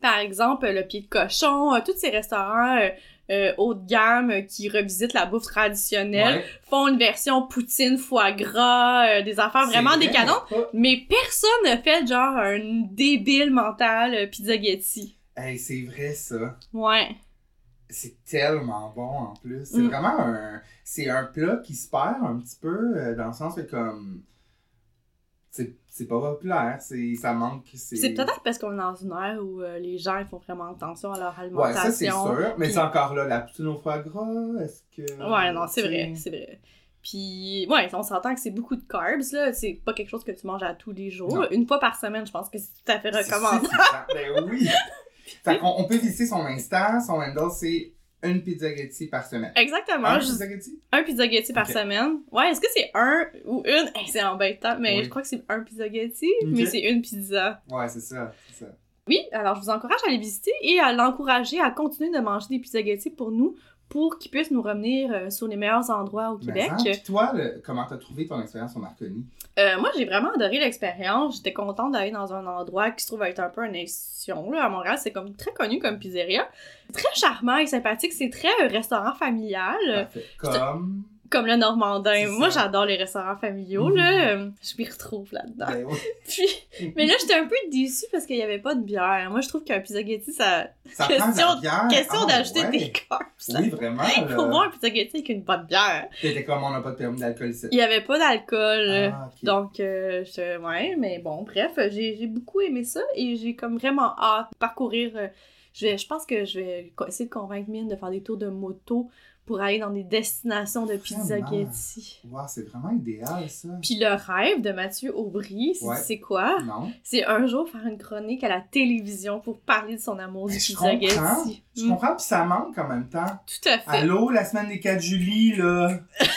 Speaker 2: Par exemple, le pied de cochon, euh, tous ces restaurants euh, euh, haut de gamme qui revisitent la bouffe traditionnelle
Speaker 1: Ouais.
Speaker 2: font une version poutine, foie gras, des affaires vraiment
Speaker 1: vrai,
Speaker 2: décadentes.
Speaker 1: mais pas-
Speaker 2: Mais personne n'a fait genre un débile mental euh, pizzaghetti.
Speaker 1: Hey, c'est vrai ça.
Speaker 2: Ouais.
Speaker 1: C'est tellement bon en plus. C'est
Speaker 2: Mm.
Speaker 1: vraiment un. C'est un plat qui se perd un petit peu euh, dans le sens que comme. C'est pas populaire. C'est ça manque. C'est
Speaker 2: peut-être parce qu'on est dans une ère où euh, les gens ils font vraiment attention à leur
Speaker 1: Ouais,
Speaker 2: alimentation.
Speaker 1: ça c'est sûr. Mais
Speaker 2: puis-
Speaker 1: c'est encore là, la poutine au foie gras. Est-ce que.
Speaker 2: Ouais, non, c'est vrai, c'est vrai. Puis, ouais, on s'entend que c'est beaucoup de carbs, là. C'est pas quelque chose que tu manges à tous les jours.
Speaker 1: Non.
Speaker 2: Une fois par semaine, je pense que c'est tout à fait recommandable.
Speaker 1: ben oui. Fait qu'on peut visiter son Insta. Son handle, c'est une pizzaghetti par semaine.
Speaker 2: Exactement.
Speaker 1: Un
Speaker 2: juste
Speaker 1: pizzaghetti?
Speaker 2: un pizzaghetti par
Speaker 1: Ok.
Speaker 2: semaine. Ouais, est-ce que c'est un ou une? Hey, c'est embêtant, mais
Speaker 1: Oui.
Speaker 2: je crois que c'est un pizzaghetti,
Speaker 1: Ok.
Speaker 2: mais c'est une pizza.
Speaker 1: Ouais, c'est ça. C'est ça.
Speaker 2: Oui, alors je vous encourage à aller visiter et à l'encourager à continuer de manger des pizzaghetti pour nous, pour qu'ils puissent nous revenir euh, sur les meilleurs endroits au Québec.
Speaker 1: ça, Puis toi, le- comment t'as trouvé ton expérience au Marconi?
Speaker 2: Euh, moi, j'ai vraiment adoré l'expérience. J'étais contente d'aller dans un endroit qui se trouve être un peu une institution. Là. À Montréal, c'est comme très connu comme pizzeria. Très charmant et sympathique. C'est très euh, restaurant familial,
Speaker 1: Parfait. Comme?
Speaker 2: Comme le Normandin. Moi, j'adore les restaurants familiaux.
Speaker 1: Mhm.
Speaker 2: Là. Je m'y retrouve là-dedans.
Speaker 1: Ben.
Speaker 2: Puis, mais là, j'étais un peu déçue parce qu'il n'y avait pas de bière. Moi, je trouve qu'un pizzaghetti, ça...
Speaker 1: Ça
Speaker 2: Question-. Question
Speaker 1: Ah,
Speaker 2: d'ajouter
Speaker 1: ouais.
Speaker 2: des là.
Speaker 1: Oui, vraiment.
Speaker 2: Il faut boire un pizzaghetti avec une bonne bière.
Speaker 1: T'étais comme on n'a pas de permis d'alcool ici.
Speaker 2: Il n'y avait pas d'alcool.
Speaker 1: Ah.
Speaker 2: Donc, euh, je, ouais, mais bon, bref, j'ai beaucoup aimé ça et j'ai comme vraiment hâte de parcourir. euh, je, vais, je pense que je vais essayer de convaincre Mine de faire des tours de moto pour aller dans des destinations de pizzaghetti.
Speaker 1: Wow, c'est vraiment idéal, ça.
Speaker 2: Puis le rêve de Mathieu Aubry, c'est
Speaker 1: Ouais.
Speaker 2: quoi?
Speaker 1: Non.
Speaker 2: C'est un jour faire une chronique à la télévision pour parler de son amour du
Speaker 1: Mais je comprends.
Speaker 2: pizzaghetti.
Speaker 1: Je
Speaker 2: Mm,
Speaker 1: comprends, puis ça manque en même temps.
Speaker 2: Tout à fait.
Speaker 1: Allô, la semaine des 4 juillet, là.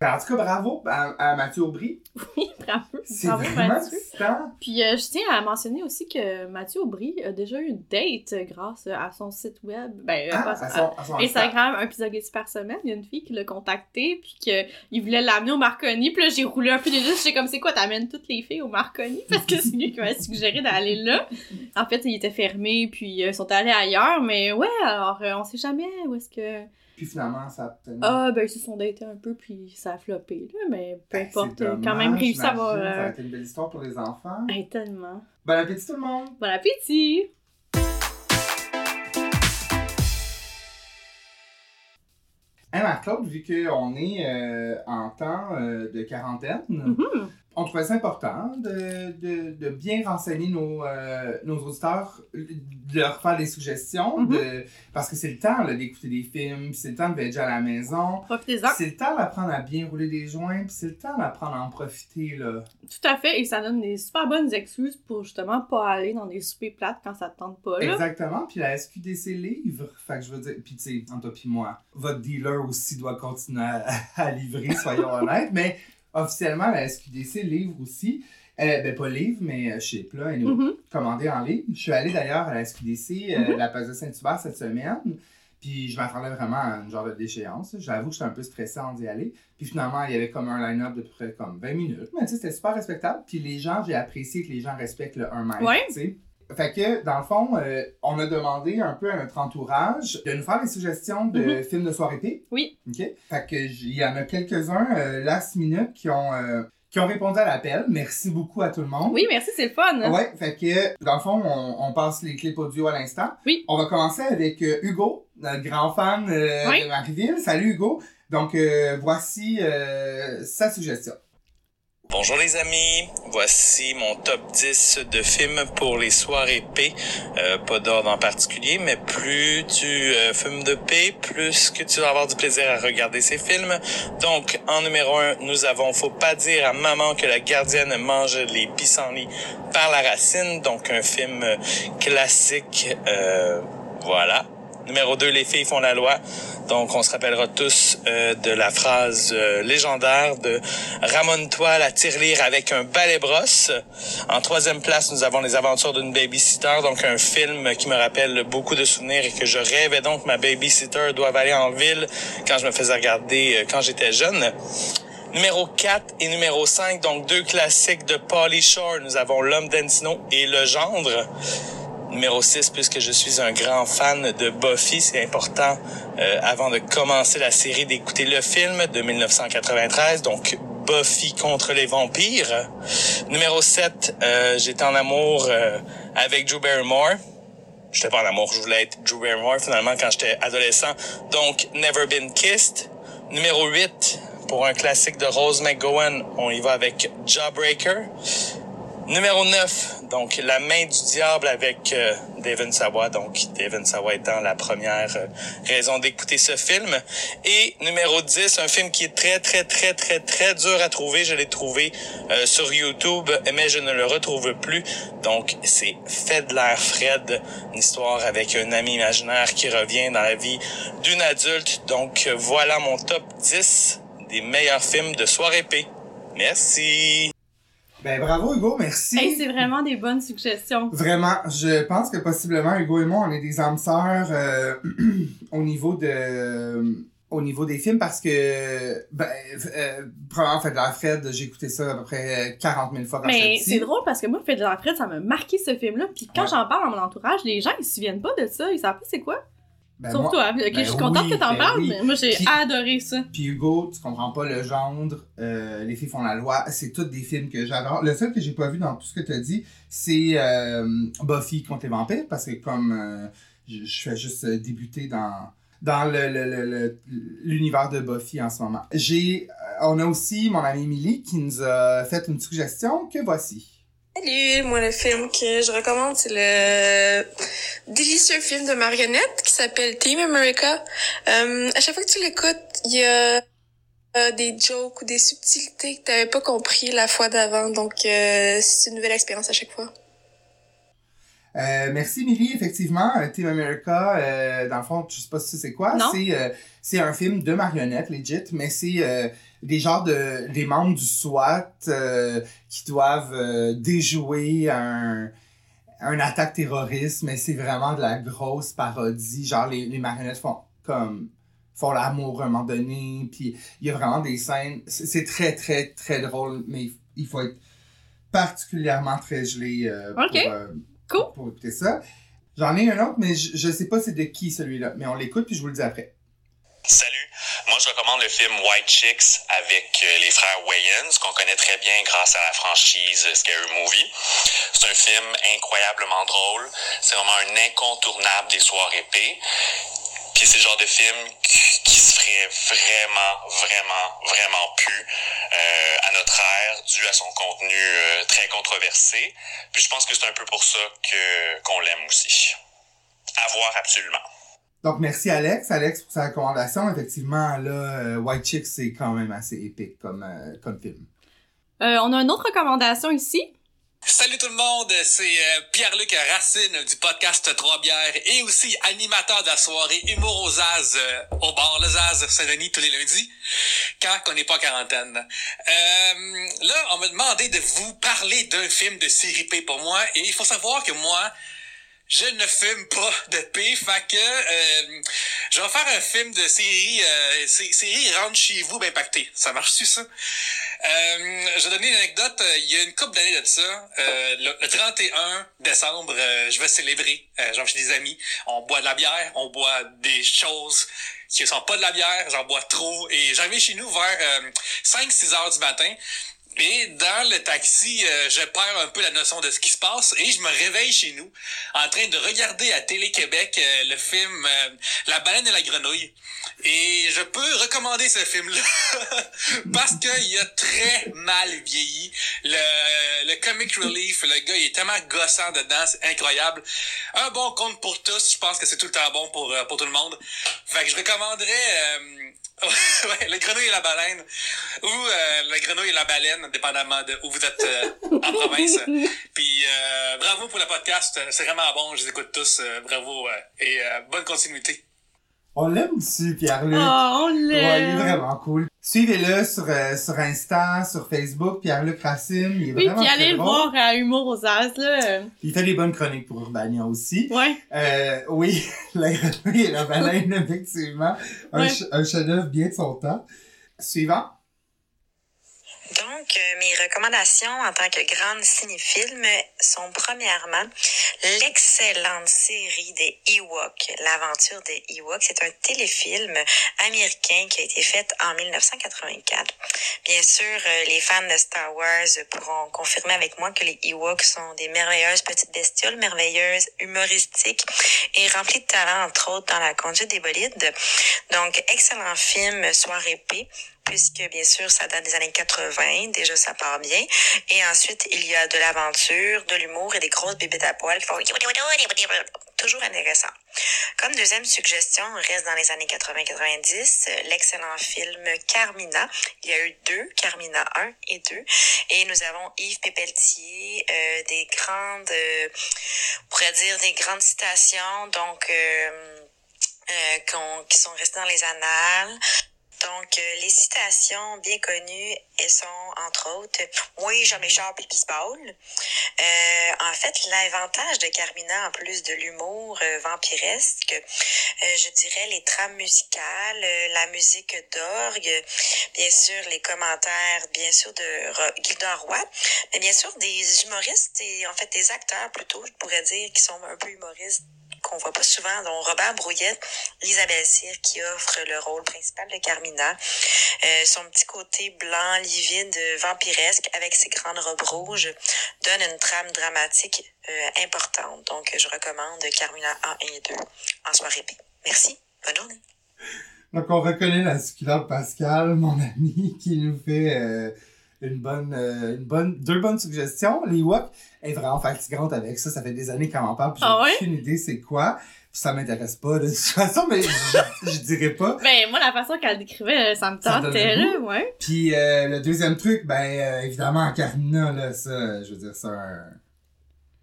Speaker 1: Ben, en tout cas, bravo à, à Mathieu Aubry.
Speaker 2: Oui, bravo. Bravo, Mathieu. Puis euh, je tiens à mentionner aussi que Mathieu Aubry a déjà eu une date grâce à son site web. Ben, euh,
Speaker 1: Ah, à son, à son
Speaker 2: Instagram, un pizzaghetti par semaine. Il y a une fille qui l'a contacté, puis qu'il voulait l'amener au Marconi. Puis là, j'ai roulé un peu des J'étais comme, c'est quoi, t'amènes toutes les filles au Marconi? Parce que c'est lui qui m'a suggéré d'aller là. En fait, il était fermé, puis euh, ils sont allés ailleurs. Mais ouais, alors, euh, on sait jamais où est-ce que...
Speaker 1: Puis finalement, ça a tenu.
Speaker 2: Ah, ben, ils se sont datés un peu, puis ça a floppé, là. Mais peu
Speaker 1: Ben,
Speaker 2: importe, quand même réussi à avoir...
Speaker 1: Ça a
Speaker 2: Euh...
Speaker 1: été une belle histoire pour les enfants.
Speaker 2: tellement.
Speaker 1: Bon appétit tout le monde!
Speaker 2: Bon appétit!
Speaker 1: Hey Marc-Claude, vu qu'on est euh, en temps euh, de quarantaine,
Speaker 2: Mhm.
Speaker 1: On trouvait ça important de, de, de bien renseigner nos, euh, nos auditeurs, de leur faire des suggestions,
Speaker 2: Mhm.
Speaker 1: de, parce que c'est le temps d'écouter des films, c'est le temps de veiller à la maison,
Speaker 2: Profitez-en.
Speaker 1: c'est le temps d'apprendre à bien rouler des joints, puis c'est le temps d'apprendre à en profiter. Là.
Speaker 2: Tout à fait, et ça donne des super bonnes excuses pour justement pas aller dans des soupers plates quand ça te tente pas, là.
Speaker 1: Exactement, puis la SQDC livre, fait que je veux dire, puis tu sais, entre toi puis moi, votre dealer aussi doit continuer à, à livrer, soyons honnêtes, mais officiellement, la SQDC livre aussi. Euh, ben, pas livre, mais ship, là, anyway.
Speaker 2: Mhm.
Speaker 1: commandé en ligne. Je suis allé d'ailleurs à la SQDC, euh,
Speaker 2: Mhm.
Speaker 1: la place de Saint-Hubert cette semaine. Puis je m'attendais vraiment à une genre de déchéance. J'avoue que j'étais un peu stressé avant d'y aller. Puis finalement, il y avait comme un line-up de près comme 20 minutes. Mais tu sais, c'était super respectable. Puis les gens, j'ai apprécié que les gens respectent le 1 mètre.
Speaker 2: Ouais.
Speaker 1: Fait que, dans le fond, euh, on a demandé un peu à notre entourage de nous faire des suggestions de
Speaker 2: Mhm.
Speaker 1: films de soirée P.
Speaker 2: Oui.
Speaker 1: OK? Fait que il y en a quelques-uns, euh, last minute, qui ont, euh, qui ont répondu à l'appel. Merci beaucoup à tout le monde.
Speaker 2: Oui, merci, c'est le fun.
Speaker 1: Ouais, fait que dans le fond, on, on passe les clips audio à l'instant.
Speaker 2: Oui.
Speaker 1: On va commencer avec Hugo, notre grand fan
Speaker 2: Oui.
Speaker 1: de Marieville. Salut Hugo. Donc voici sa suggestion.
Speaker 3: Bonjour les amis, voici mon top 10 de films pour les soirées P. Euh, pas d'ordre en particulier, mais plus tu euh, fumes de P, plus que tu vas avoir du plaisir à regarder ces films. Donc, en numéro 1, nous avons Faut pas dire à maman que la gardienne mange les pissenlits par la racine. Donc, un film euh, classique, euh, voilà. Numéro 2, Les filles font la loi. Donc, on se rappellera tous euh, de la phrase euh, légendaire de Ramone-toi la tirelire avec un balai brosse. En troisième place, nous avons Les aventures d'une babysitter, donc un film qui me rappelle beaucoup de souvenirs et que je rêvais donc ma babysitter doive aller en ville quand je me faisais regarder euh, quand j'étais jeune. Numéro 4 et numéro 5, donc deux classiques de Pauly Shore. Nous avons L'homme d'Encino et Le gendre. Numéro 6, puisque je suis un grand fan de Buffy, c'est important euh, avant de commencer la série d'écouter le film de 1993, donc Buffy contre les vampires. Numéro 7, euh, j'étais en amour euh, avec Drew Barrymore. J'étais pas en amour, je voulais être Drew Barrymore finalement quand j'étais adolescent. Donc Never Been Kissed. Numéro 8, pour un classique de Rose McGowan, on y va avec Jawbreaker. Numéro 9, donc La main du diable avec euh, Devon Sawa, donc Devon Sawa étant la première euh, raison d'écouter ce film. Et numéro 10, un film qui est très très très très très dur à trouver, je l'ai trouvé euh, sur YouTube, mais je ne le retrouve plus. Donc c'est Fedler Fred, une histoire avec un ami imaginaire qui revient dans la vie d'une adulte. Donc voilà mon top 10 des meilleurs films de soirée P. Merci.
Speaker 1: Ben bravo Hugo, merci.
Speaker 2: Hey, c'est vraiment des bonnes suggestions.
Speaker 1: Vraiment, je pense que possiblement Hugo et moi, on est des âmes sœurs euh, au niveau de au niveau des films parce que ben euh, probablement fait de la Fred, j'ai écouté ça à peu près 40 000 fois quand
Speaker 2: Mais c'est drôle parce que moi, Fait de la Fred, ça m'a marqué ce film-là. Puis quand
Speaker 1: Ouais.
Speaker 2: j'en parle à mon entourage, les gens, ils se souviennent pas de ça. Ils savent pas c'est quoi.
Speaker 1: Ben,
Speaker 2: Sauf
Speaker 1: moi-
Speaker 2: toi. Ok,
Speaker 1: ben
Speaker 2: je suis contente
Speaker 1: oui,
Speaker 2: que t'en
Speaker 1: ben
Speaker 2: parles,
Speaker 1: oui.
Speaker 2: mais moi, j'ai adoré ça.
Speaker 1: Puis Hugo, tu comprends pas le gendre, euh, Les filles font la loi, c'est tous des films que j'adore. Le seul que j'ai pas vu dans tout ce que tu as dit, c'est euh, Buffy contre les vampires, parce que comme euh, je, je fais juste débuter dans, dans le, le- le- le- l'univers de Buffy en ce moment. J'ai, on a aussi mon amie Emily qui nous a fait une suggestion que voici.
Speaker 4: Salut, moi le film que je recommande c'est le délicieux film de marionnette qui s'appelle Team America. Euh, à chaque fois que tu l'écoutes, il y a euh, des jokes ou des subtilités que t'avais pas compris la fois d'avant, donc euh, c'est une nouvelle expérience à chaque fois.
Speaker 1: Euh, merci Milly, effectivement, euh, Team America, euh, dans le fond, je sais pas si c'est quoi, c'est euh, c'est un film de marionnettes, legit, mais c'est des genres de des membres du SWAT qui doivent déjouer un un attaque terroriste, mais c'est vraiment de la grosse parodie, genre les, les marionnettes font comme font l'amour à un moment donné, puis il y a vraiment des scènes, c'est très très très drôle, mais il- faut être particulièrement très gelé euh, pour, euh,
Speaker 2: Cool.
Speaker 1: pour écouter ça. J'en ai un autre, mais je, je sais pas c'est de qui celui-là. Mais on l'écoute puis je vous le dis après.
Speaker 5: Salut, moi je recommande le film White Chicks avec euh, les frères Wayans, qu'on connaît très bien grâce à la franchise Scary Movie. C'est un film incroyablement drôle, c'est vraiment un incontournable des soirées épées. Puis c'est le genre de film qui, se ferait vraiment, vraiment, vraiment plus euh, à notre ère, dû à son contenu euh, très controversé. Puis je pense que c'est un peu pour ça que qu'on l'aime aussi. À voir absolument.
Speaker 1: Donc merci Alex, Alex pour sa recommandation. Effectivement, là, euh, White Chicks, c'est quand même assez épique comme, euh, comme film.
Speaker 2: Euh, on a une autre recommandation ici.
Speaker 6: Salut tout le monde, c'est euh, Pierre-Luc Racine du podcast Trois Bières et aussi animateur de la soirée Humour aux Zaz euh, au bar Le Zaz Saint-Denis tous les lundis quand on n'est pas quarantaine. Euh, là, on m'a demandé de vous parler d'un film de série P pour moi et il faut savoir que moi, je ne fume pas de P, fait euh, je vais faire un film de série, euh, sé- série rentre chez vous ben pacté. Ça marche-tu ça? Euh, je vais donner une anecdote. Euh, Il y a une couple d'années de ça, euh, le, le 31 décembre, euh, je vais célébrer. J'en des amis. On boit de la bière, on boit des choses qui ne sont pas de la bière. J'en bois trop. Et j'arrive chez nous vers euh, 5-6 heures du matin. Et dans le taxi, euh, je perds un peu la notion de ce qui se passe et je me réveille chez nous en train de regarder à Télé-Québec euh, le film euh, La baleine et la grenouille. Et je peux recommander ce film-là parce qu'il a très mal vieilli. Le, le comic relief, le gars il est tellement gossant dedans, c'est incroyable. Un bon compte pour tous, je pense que c'est tout le temps bon pour, euh, pour tout le monde. Fait que je recommanderais euh, ouais, le grenouille et la baleine ou euh, le grenouille et la baleine, dépendamment de où vous êtes euh, en province. Puis euh, bravo pour le podcast, c'est vraiment bon, je les écoute tous, euh, bravo euh, et euh, bonne continuité.
Speaker 1: On l'aime dessus, Pierre-Luc.
Speaker 2: Oh, on
Speaker 1: Ouais, il est
Speaker 2: l'aime.
Speaker 1: vraiment cool. Suivez-le sur, euh, sur Insta, sur Facebook, Pierre-Luc Racine. Il est
Speaker 2: oui,
Speaker 1: vraiment
Speaker 2: puis allez le voir à Humour aux As, là.
Speaker 1: Il fait des bonnes chroniques pour Urbania aussi.
Speaker 2: Ouais.
Speaker 1: Euh, oui, la grenouille et la baleine, effectivement. Un,
Speaker 2: Ouais.
Speaker 1: ch- un chef-d'œuvre bien de son temps. Suivant.
Speaker 7: Donc, mes recommandations en tant que grande cinéfilm sont premièrement l'excellente série des Ewoks, l'aventure des Ewoks. C'est un téléfilm américain qui a été fait en 1984. Bien sûr, euh, les fans de Star Wars pourront confirmer avec moi que les Ewoks sont des merveilleuses petites bestioles, merveilleuses, humoristiques et remplies de talent, entre autres, dans la conduite des bolides. Donc, excellent film, soirée P puisque bien sûr ça date des années 80, déjà ça part bien. Et ensuite il y a de l'aventure, de l'humour et des grosses bébés à poil toujours intéressant. Comme deuxième suggestion, on reste dans les années 80-90, l'excellent film Carmina. Il y a eu deux, Carmina 1 et 2. Et nous avons Yves Pépeltier, euh, des grandes, euh, on pourrait dire des grandes citations, donc euh, euh, qui sont restées dans les annales. Donc, euh, les citations bien connues, elles sont, entre autres, Oui, j'en échappe et baseball. Euh, en fait, l'avantage de Carmina, en plus de l'humour euh, vampiresque, euh, je dirais les trames musicales, la musique d'orgue, bien sûr, les commentaires, bien sûr, de Gilda Roy, mais bien sûr, des humoristes et, en fait, des acteurs, plutôt, je pourrais dire, qui sont un peu humoristes qu'on voit pas souvent, dont Robert Brouillette, Isabelle Cyr qui offre le rôle principal de Carmina. Euh, son petit côté blanc, livide, vampiresque, avec ses grandes robes rouges, donne une trame dramatique euh, importante. Donc, je recommande Carmina 1 et 2 en soirée B. Merci. Bonne journée.
Speaker 1: Donc, on reconnaît la succulente Pascal, mon ami, qui nous fait... Euh une bonne, une bonne, deux bonnes suggestions. Les Wok est vraiment fatigante avec ça. Ça fait des années qu'on en parle. Puis j'ai
Speaker 2: Ah ouais?
Speaker 1: aucune idée c'est quoi. Puis ça m'intéresse pas de toute façon, mais je, je dirais pas.
Speaker 2: Ben, moi, la façon qu'elle décrivait, ça me tentait, là, ouais.
Speaker 1: Puis euh, le deuxième truc, ben euh, évidemment Carmina, là, ça, je veux dire, c'est un.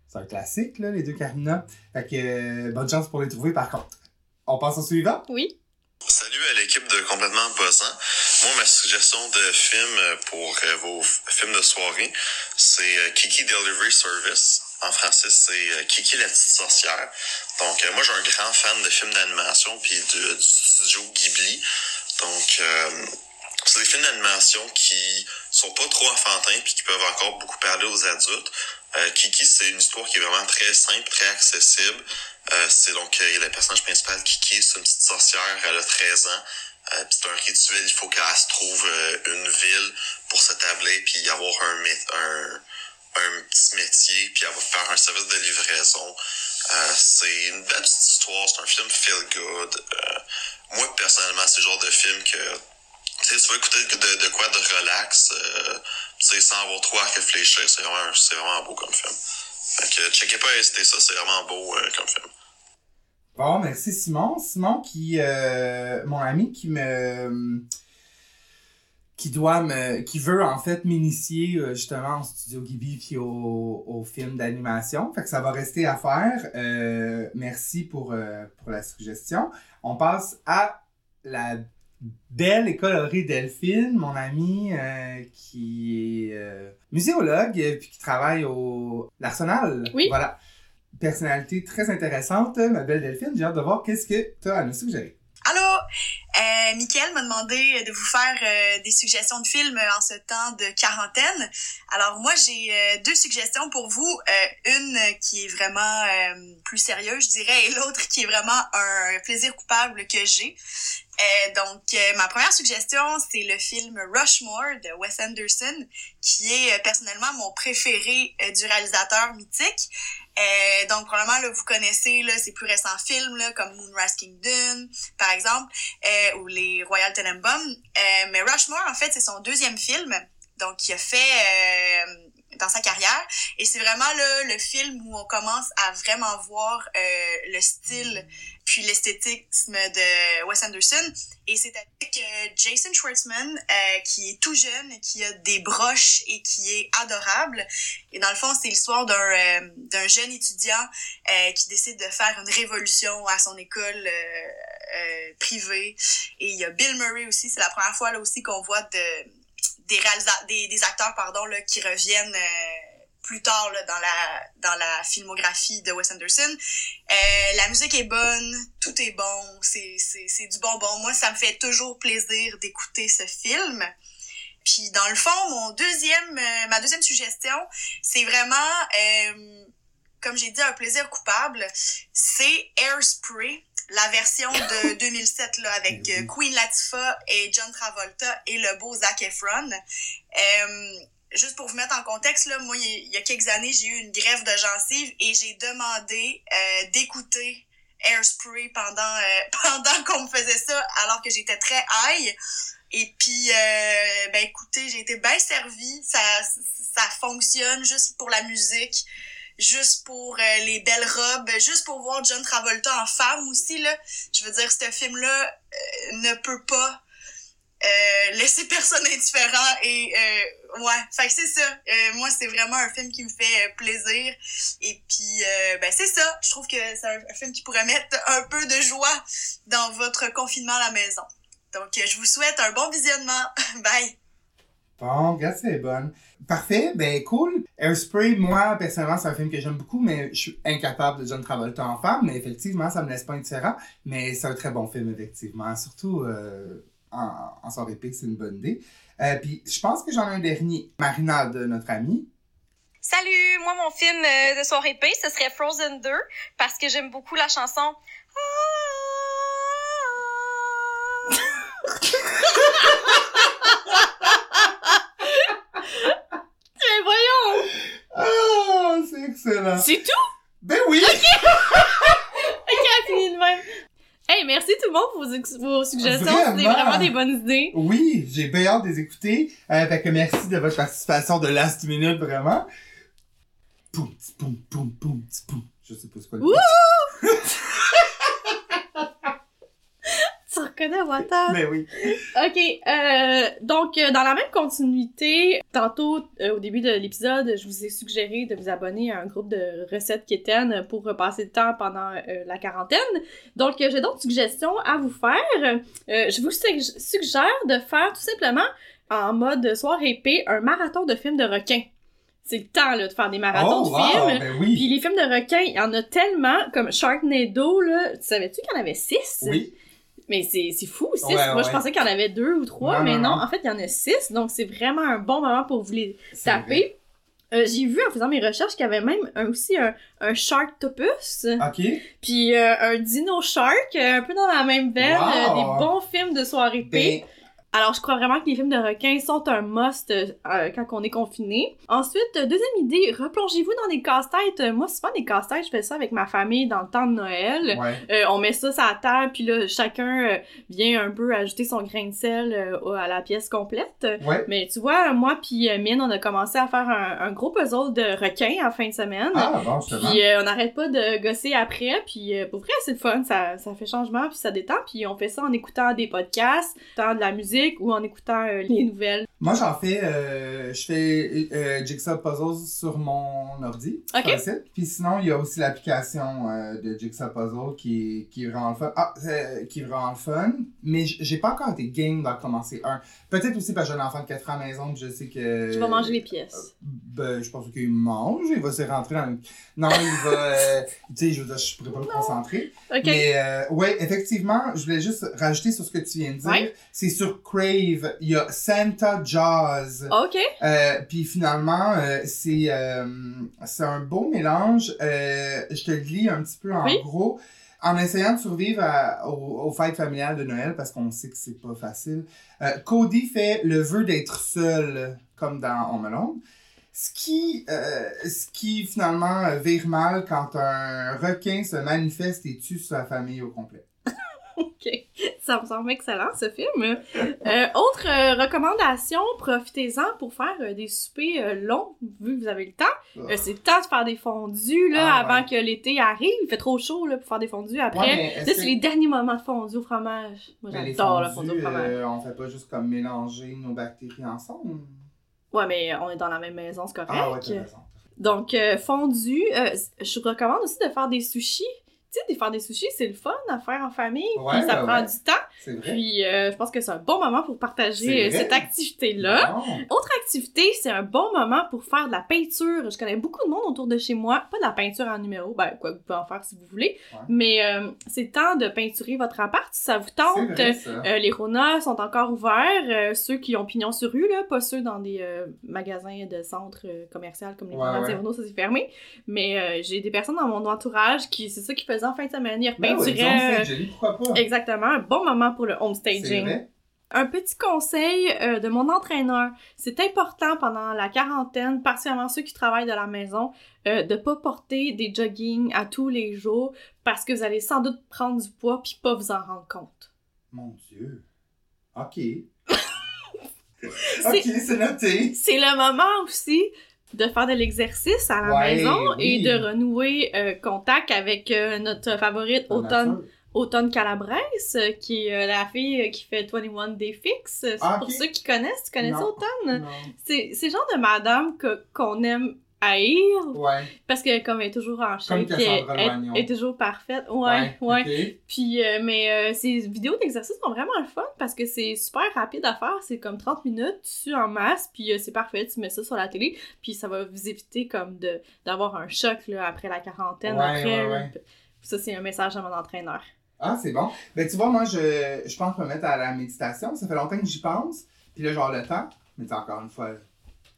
Speaker 1: C'est un classique, là, les deux Carmina. Fait que euh, bonne chance pour les trouver par contre. On passe au suivant?
Speaker 2: Oui.
Speaker 5: Salut à l'équipe de Complètement Buzzant. Moi, ma suggestion de film pour euh, vos films de soirée, c'est euh, Kiki Delivery Service. En français, c'est euh, Kiki la petite sorcière. Donc, moi, j'ai un grand fan de films d'animation puis du studio Ghibli. Donc, c'est des films d'animation qui sont pas trop enfantins puis qui peuvent encore beaucoup parler aux adultes. Kiki, c'est une histoire qui est vraiment très simple, très accessible. Euh, c'est donc euh, le personnage principal, Kiki, c'est une petite sorcière, elle a 13 ans. Euh, c'est un rituel, il faut qu'elle se trouve euh, une ville pour s'établir puis avoir un, un, un petit métier puis elle va faire un service de livraison. Euh, c'est une belle petite histoire, c'est un film feel good. Moi personnellement, c'est le genre de film que tu vas écouter de, de quoi de relax, sans avoir trop à réfléchir, c'est vraiment, vraiment beau comme film. Fait checkez pas hésiter ça, c'est vraiment beau euh, comme film.
Speaker 1: Bon, merci Simon. Simon qui, euh, mon ami qui me, qui doit me, qui veut en fait m'initier euh, justement au studio Ghibli puis au, au film d'animation. Fait ça va rester à faire. Merci pour, pour la suggestion. On passe à la belle et colorée Delphine, mon amie euh, qui est euh, muséologue euh, puis qui travaille au l'Arsenal.
Speaker 2: Oui.
Speaker 1: Voilà. Personnalité très intéressante, ma belle Delphine. J'ai hâte de voir qu'est-ce que tu as à nous suggérer.
Speaker 8: Allô? Euh, Mickaël m'a demandé de vous faire euh, des suggestions de films en ce temps de quarantaine. Alors moi, j'ai euh, deux suggestions pour vous. Euh, une qui est vraiment euh, plus sérieuse, je dirais, et l'autre qui est vraiment un plaisir coupable que j'ai. Euh, donc, euh, ma première suggestion, c'est le film Rushmore de Wes Anderson, qui est euh, personnellement mon préféré euh, du réalisateur mythique. Euh, donc, probablement, là, vous connaissez là, ses plus récents films, là, comme Moonrise Kingdom, par exemple, euh, ou les Royal Tenenbaums. Mais Rushmore, en fait, c'est son deuxième film, donc qu'il a fait dans sa carrière. Et c'est vraiment là, le film où on commence à vraiment voir euh, le style puis l'esthétisme de Wes Anderson. Et c'est avec euh, Jason Schwartzman, euh, qui est tout jeune, qui a des broches et qui est adorable. Et dans le fond, c'est l'histoire d'un d'un jeune étudiant qui décide de faire une révolution à son école privée. Et il y a Bill Murray aussi. C'est la première fois là aussi qu'on voit de, des, des, des acteurs pardon, là, qui reviennent euh, plus tard là, dans, la, dans la filmographie de Wes Anderson. Euh, la musique est bonne, tout est bon, c'est, c'est, c'est du bonbon. Moi, ça me fait toujours plaisir d'écouter ce film. Puis dans le fond, mon deuxième, euh, ma deuxième suggestion, c'est vraiment, euh, comme j'ai dit, un plaisir coupable. C'est Airspray, la version de 2007 là avec euh, Queen Latifah et John Travolta et le beau Zac Efron. Euh, juste pour vous mettre en contexte là, moi il y a quelques années j'ai eu une grève de gencives et j'ai demandé euh, d'écouter Airspray pendant euh, pendant qu'on me faisait ça alors que j'étais très high. Et puis, euh, ben écoutez, j'ai été bien servie. Ça, ça fonctionne juste pour la musique, juste pour euh, les belles robes, juste pour voir John Travolta en femme aussi là. Je veux dire, ce film-là euh, ne peut pas euh, laisser personne indifférent et euh, ouais, fait que c'est ça. Euh, moi, c'est vraiment un film qui me fait euh, plaisir. Et puis, ben c'est ça. Je trouve que c'est un, film qui pourrait mettre un peu de joie dans votre confinement à la maison. Donc, je vous souhaite un bon visionnement. Bye!
Speaker 1: Bon, regarde, c'est bonne. Parfait, ben cool. Airspray, moi, personnellement, c'est un film que j'aime beaucoup, mais je suis incapable de John Travolta en femme, mais effectivement, ça me laisse pas indifférent. Mais c'est un très bon film, effectivement. Surtout euh, en, soirée pique, c'est une bonne idée. Euh, Puis je pense que j'en ai un dernier. Marina de notre amie.
Speaker 9: Salut, moi mon film euh, de soirée épée, ce serait Frozen 2 parce que j'aime beaucoup la chanson.
Speaker 2: Mais voyons!
Speaker 1: Ah, c'est excellent.
Speaker 2: C'est tout?
Speaker 1: Ben oui!
Speaker 2: Ok, fini de même. Hey, merci tout le monde pour vos, suggestions. C'était
Speaker 1: Vraiment.
Speaker 2: des bonnes idées.
Speaker 1: Oui, j'ai bien hâte de les écouter. Euh, fait que merci de votre participation de last minute, vraiment. Poum, poum, poum, poum, poum. Je sais pas ce quoi
Speaker 2: Wouh! reconnais Water?
Speaker 1: Mais oui.
Speaker 2: Ok, euh, donc euh, dans la même continuité, tantôt euh, au début de l'épisode, je vous ai suggéré de vous abonner à un groupe de recettes quétaines pour passer le temps pendant la quarantaine. Donc j'ai d'autres suggestions à vous faire. Je vous sug- suggère de faire tout simplement en mode soirée épée un marathon de films de requins. C'est le temps là, de faire des marathons
Speaker 1: Oh,
Speaker 2: de
Speaker 1: wow,
Speaker 2: films.
Speaker 1: ben
Speaker 2: Puis
Speaker 1: oui.
Speaker 2: les films de requins, il y en a tellement, comme Sharknado, là. Tu savais-tu qu'il y en avait six?
Speaker 1: Oui.
Speaker 2: Mais c'est c'est fou, six.
Speaker 1: Ouais,
Speaker 2: Moi, je pensais qu'il y en avait deux ou trois,
Speaker 1: Non,
Speaker 2: mais
Speaker 1: non,
Speaker 2: en fait, il y en a six. Donc, c'est vraiment un bon moment pour vous les taper. Euh, J'ai vu en faisant mes recherches qu'il y avait même un- aussi un, un Sharktopus,
Speaker 1: Ok.
Speaker 2: puis euh, un Dino Shark, euh, un peu dans la même veine,
Speaker 1: Wow.
Speaker 2: euh, des bons films de soirée épée. Alors, je crois vraiment que les films de requins sont un must euh, euh, quand on est confiné. Ensuite, euh, deuxième idée, replongez-vous dans des casse-têtes. Moi, souvent, des casse-têtes, je fais ça avec ma famille dans le temps de Noël.
Speaker 1: ouais.
Speaker 2: Euh, on met ça sur la table, puis là, chacun vient un peu ajouter son grain de sel à la pièce complète.
Speaker 1: Ouais.
Speaker 2: Mais tu vois, moi puis Mine, on a commencé à faire un, un gros puzzle de requins en fin de semaine.
Speaker 1: Ah, bon.
Speaker 2: Puis euh, on n'arrête pas de gosser après, puis pour vrai, c'est le fun, ça, ça fait changement, puis ça détend, puis on fait ça en écoutant des podcasts, en écoutant de la musique ou en écoutant euh, les nouvelles.
Speaker 1: Moi, j'en fais, euh, je fais euh, Jigsaw Puzzles sur mon ordi.
Speaker 2: Ok.
Speaker 1: Puis sinon, il y a aussi l'application euh, de Jigsaw Puzzle qui est, qui est vraiment le fun. Ah, euh, qui est vraiment le fun. Mais j'ai pas encore été game d'en commencer un. Peut-être aussi parce que j'ai un enfant de 4 ans à la maison que je sais que...
Speaker 2: Tu vas manger les pièces.
Speaker 1: Ben, je pense qu'il mange, il va se rentrer dans le... Non, il va... euh, tu sais, je veux dire, je pourrais pas me concentrer.
Speaker 2: Ok.
Speaker 1: Mais euh, ouais, effectivement, je voulais juste rajouter sur ce que tu viens de dire.
Speaker 2: Ouais.
Speaker 1: C'est sur Crave, il y a Santa Jaws.
Speaker 2: Ok.
Speaker 1: Euh, puis finalement, euh, c'est euh, c'est un beau mélange. Je te le lis un petit peu en
Speaker 2: Oui.
Speaker 1: gros. En essayant de survivre à- aux, aux fêtes familiales de Noël, parce qu'on sait que c'est pas facile, Cody fait le vœu d'être seul, comme dans Home Alone. Ce qui, euh, ce qui finalement vire mal quand un requin se manifeste et tue sa famille au complet.
Speaker 2: Ok, ça me semble excellent ce film. Euh, autre euh, recommandation, profitez-en pour faire euh, des soupers longs, vu que vous avez le temps. Euh, c'est le temps de faire des fondus là,
Speaker 1: Ah,
Speaker 2: avant
Speaker 1: ouais.
Speaker 2: que l'été arrive. Il fait trop chaud là, pour faire des fondus après.
Speaker 1: Ouais, que-
Speaker 2: c'est les derniers moments de fondue au fromage. Moi, j'adore le au fromage.
Speaker 1: on fait pas juste comme mélanger nos bactéries ensemble?
Speaker 2: Ouais, mais on est dans la même maison, c'est correct.
Speaker 1: Ah ouais, t'as raison.
Speaker 2: Donc, fondu, je recommande aussi de faire des sushis. De faire des sushis, c'est le fun à faire en famille,
Speaker 1: Ouais,
Speaker 2: puis ça
Speaker 1: ouais,
Speaker 2: prend
Speaker 1: ouais.
Speaker 2: du temps.
Speaker 1: Vrai.
Speaker 2: Puis euh, je pense que c'est un bon moment pour partager euh, cette activité-là. Autre activité, c'est un bon moment pour faire de la peinture. Je connais beaucoup de monde autour de chez moi. Pas de la peinture en numéro, ben quoi, vous pouvez en faire si vous voulez. Mais euh, c'est temps de peinturer votre appart si ça vous tente.
Speaker 1: Vrai, ça.
Speaker 2: Euh, les Rona sont encore ouverts. euh, ceux qui ont pignon sur rue, là, pas ceux dans des magasins de centres commerciaux comme les Rona ça c'est fermé. Mais j'ai des personnes dans mon entourage qui, c'est ça qu'ils faisaient en fin de semaine. Ils
Speaker 1: Ben
Speaker 2: repeinturaient. euh, exactement, un bon moment pour le home staging. Un petit conseil euh, de mon entraîneur. C'est important pendant la quarantaine, particulièrement ceux qui travaillent de la maison, euh, de pas porter des jogging à tous les jours parce que vous allez sans doute prendre du poids puis pas vous en rendre compte.
Speaker 1: Mon Dieu. OK. OK, c'est noté.
Speaker 2: C'est le moment aussi de faire de l'exercice à la
Speaker 1: Ouais,
Speaker 2: maison
Speaker 1: oui.
Speaker 2: et de renouer euh, contact avec euh, notre favorite automne, automne Calabrese, euh, qui est la fille qui fait 21 Day Fix.
Speaker 1: Ah,
Speaker 2: pour ceux qui connaissent, tu connais ça. Automne? C'est le genre de madame que- qu'on aime haïr
Speaker 1: Ouais.
Speaker 2: parce que comme elle est toujours en shape, elle, elle- est toujours parfaite. Ouais, ouais. Puis euh, mais euh, ces vidéos d'exercice sont vraiment le fun parce que c'est super rapide à faire, c'est comme 30 minutes, tu en masse, puis euh, c'est parfait, tu mets ça sur la télé, puis ça va vous éviter comme de d'avoir un choc là, après la quarantaine
Speaker 1: Ouais,
Speaker 2: après. Ça c'est un message à mon entraîneur.
Speaker 1: Ah, c'est bon. Ben, tu vois, moi, je, je pense me mettre à la méditation. Ça fait longtemps que j'y pense. Puis là, genre le temps. Mais encore une fois,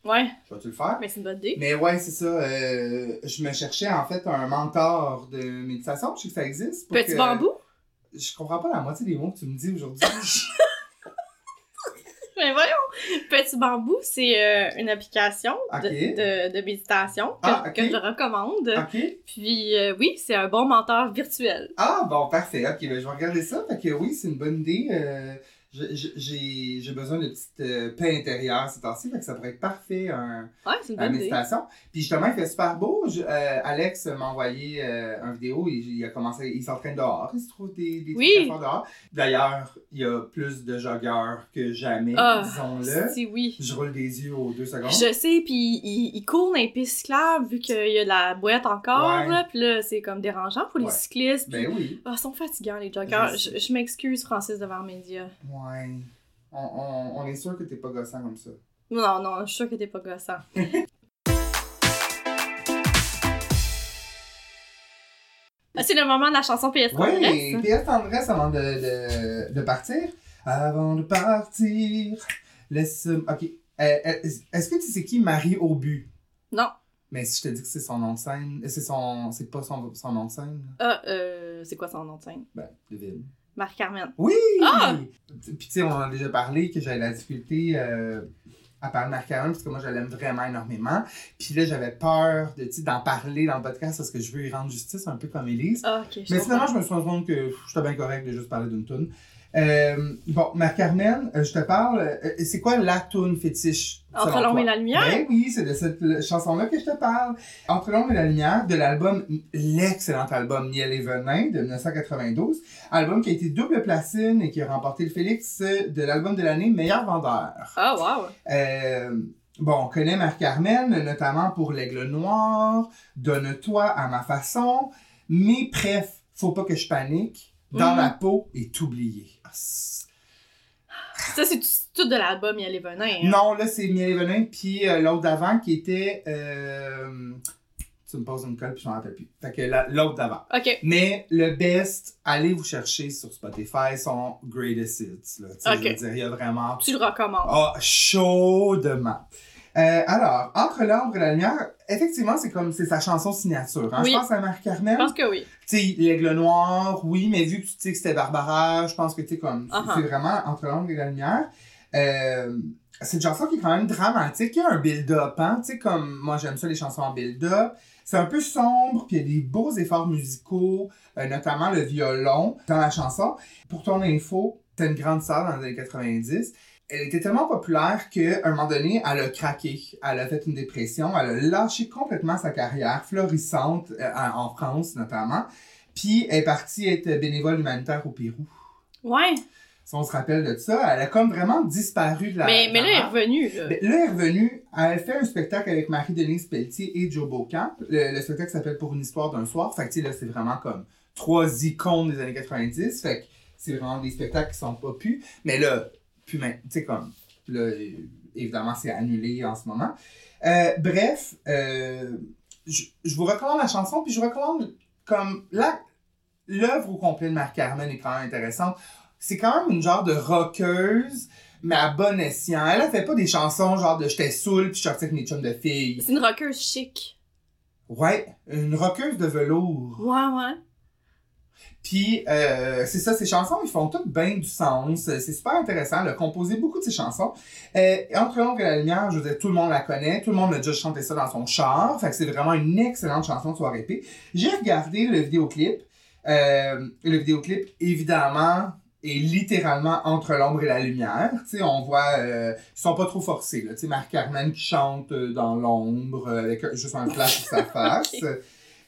Speaker 2: Ouais,
Speaker 1: je vais-tu le faire?
Speaker 2: mais c'est une bonne idée.
Speaker 1: Mais ouais, c'est ça. euh, je me cherchais en fait un mentor de méditation. Je sais que ça existe. pour
Speaker 2: Petit
Speaker 1: que-
Speaker 2: bambou?
Speaker 1: Je comprends pas la moitié des mots que tu me dis aujourd'hui.
Speaker 2: Mais voyons! Petit bambou, c'est euh, une application de,
Speaker 1: Ok.
Speaker 2: de, de méditation que,
Speaker 1: Ah, ok.
Speaker 2: que je recommande.
Speaker 1: OK.
Speaker 2: Puis euh, oui, c'est un bon mentor virtuel.
Speaker 1: Ah, bon, parfait. OK, ben, je vais regarder ça. Fait que oui, c'est une bonne idée. Euh, j'ai j'ai besoin de petite euh, paix intérieure ces temps-ci. Ça pourrait être parfait, un,
Speaker 2: Ouais, une
Speaker 1: méditation. Puis justement, il fait super beau. Je- euh, Alex m'a envoyé euh, une vidéo. Il, il a commencé, il s'entraîne dehors. Il se trouve des, des
Speaker 2: Oui.
Speaker 1: trucs à faire dehors. D'ailleurs, il y a plus de joggeurs que jamais,
Speaker 2: Ah,
Speaker 1: disons-le.
Speaker 2: si oui.
Speaker 1: Je roule des yeux aux deux secondes.
Speaker 2: Je sais, puis il, il court dans les pistes cyclables vu qu'il y a la boîte encore,
Speaker 1: Ouais.
Speaker 2: là, puis là, c'est comme dérangeant pour les
Speaker 1: Ouais.
Speaker 2: cyclistes. puis-
Speaker 1: Ben oui.
Speaker 2: Ah, ils sont fatigants, les.
Speaker 1: Je,
Speaker 2: je m'excuse, Francis, devant média.
Speaker 1: Ouais. On, on, on est sûr que t'es pas gossant comme ça.
Speaker 2: Non, non, je suis sûre que t'es pas gossant. Ah, c'est le moment de la chanson PS
Speaker 1: Oui,
Speaker 2: Tendresse.
Speaker 1: PS Tendresse avant de, de, de partir. Avant de partir, laisse... Ok. Euh, euh, Est-ce que tu sais qui Marie Aubu?
Speaker 2: Non.
Speaker 1: Mais si je te dis que c'est son nom de scène, c'est son... C'est pas son, son nom de scène,
Speaker 2: Ah, euh, c'est quoi son nom de scène?
Speaker 1: ben, devine.
Speaker 2: Marc-Carmen.
Speaker 1: Oui!
Speaker 2: Ah!
Speaker 1: Puis tu sais, on en a déjà parlé que j'avais la difficulté euh, à parler de Marc-Carmen parce que moi, je l'aime vraiment énormément. Puis là, j'avais peur de, tu sais, d'en parler dans le podcast parce que je veux y rendre justice un peu comme Élise.
Speaker 2: Ah, ok, je
Speaker 1: Mais finalement, je me suis rendu compte que j'étais bien correct de juste parler d'une toune. Euh, bon, Marc-Carmen, euh, je te parle, euh, c'est quoi la toune fétiche?
Speaker 2: Entre l'ombre et la lumière?
Speaker 1: Ben oui, c'est de cette chanson-là que je te parle. Entre l'ombre et la lumière, de l'album, l'excellent album Miel et Venin de 1992. Album qui a été double platine et qui a remporté le Félix de l'album de l'année meilleur vendeur.
Speaker 2: Ah, wow.
Speaker 1: Euh, bon, on connaît Marc-Carmen, notamment pour L'Aigle Noir, Donne-toi à ma façon, mais bref, faut pas que je panique, dans
Speaker 2: Mhm.
Speaker 1: la peau est oublié.
Speaker 2: Ça, c'est tout, de l'album a les venins. hein?
Speaker 1: Non, là, c'est Miel et Venin, puis euh, l'autre d'avant qui était. euh, tu me poses une colle, puis je m'en rappelle plus. Fait que la- l'autre d'avant.
Speaker 2: Ok.
Speaker 1: Mais le best, allez vous chercher sur Spotify son Greatest Hits. Là. Je veux dire, il y a vraiment
Speaker 2: Tu le recommandes.
Speaker 1: Ah, chaudement. Euh, alors, Entre l'ombre et la lumière, effectivement, c'est comme c'est sa chanson signature. Hein?
Speaker 2: Oui.
Speaker 1: Je pense à Marc
Speaker 2: Je pense que oui.
Speaker 1: Tu sais, L'Aigle Noir, oui, mais vu que tu sais que c'était Barbara, je pense que tu sais, comme, c'est c'est vraiment Entre l'ombre et la lumière. Euh, c'est une chanson qui est quand même dramatique. Il y a un build-up, hein. Tu sais, comme moi, j'aime ça, les chansons en build-up. C'est un peu sombre, puis il y a des beaux efforts musicaux, euh, notamment le violon dans la chanson. Pour ton info, c'était une grande star dans les années 90. Elle était tellement populaire qu'à un moment donné, elle a craqué. Elle a fait une dépression. Elle a lâché complètement sa carrière florissante euh, en France, notamment. Puis elle est partie être bénévole humanitaire au Pérou.
Speaker 2: Ouais.
Speaker 1: Si on se rappelle de ça, elle a comme vraiment disparu de la.
Speaker 2: mais, mais là, elle est revenue. Là.
Speaker 1: Ben, là, elle est revenue. Elle fait un spectacle avec Marie-Denise Pelletier et Joe Beaucamp. Le, le spectacle s'appelle Pour une histoire d'un soir. Fait que, là, c'est vraiment comme trois icônes des années 90. Fait que c'est vraiment des spectacles qui sont pas plus. Mais là, plus maintenant, tu sais, comme, là, évidemment, c'est annulé en ce moment. Euh, bref, euh, je, je vous recommande la chanson, puis je vous recommande comme la l'œuvre au complet de Marc Carmen est quand même intéressante. C'est quand même une genre de rockeuse, mais à bon escient. Elle a fait pas des chansons genre de j'étais saoul puis je sortais avec mes chums de filles.
Speaker 2: C'est une rockeuse chic.
Speaker 1: Ouais, une rockeuse de velours.
Speaker 2: Ouais, ouais.
Speaker 1: Puis, euh, c'est ça, ces chansons, ils font toutes bien du sens. C'est super intéressant. Elle a composé beaucoup de ces chansons. Euh, Entre l'ombre et la lumière, je veux dire, tout le monde la connaît. Tout le monde a déjà chanté ça dans son char. Fait que c'est vraiment une excellente chanson de soirée épée. J'ai regardé le vidéoclip. Euh, le vidéoclip, évidemment, est littéralement entre l'ombre et la lumière. Tu sais, on voit, euh, ils sont pas trop forcés. Là. Tu sais, Marc Carmen qui chante euh, dans l'ombre avec juste un flash sur sa face.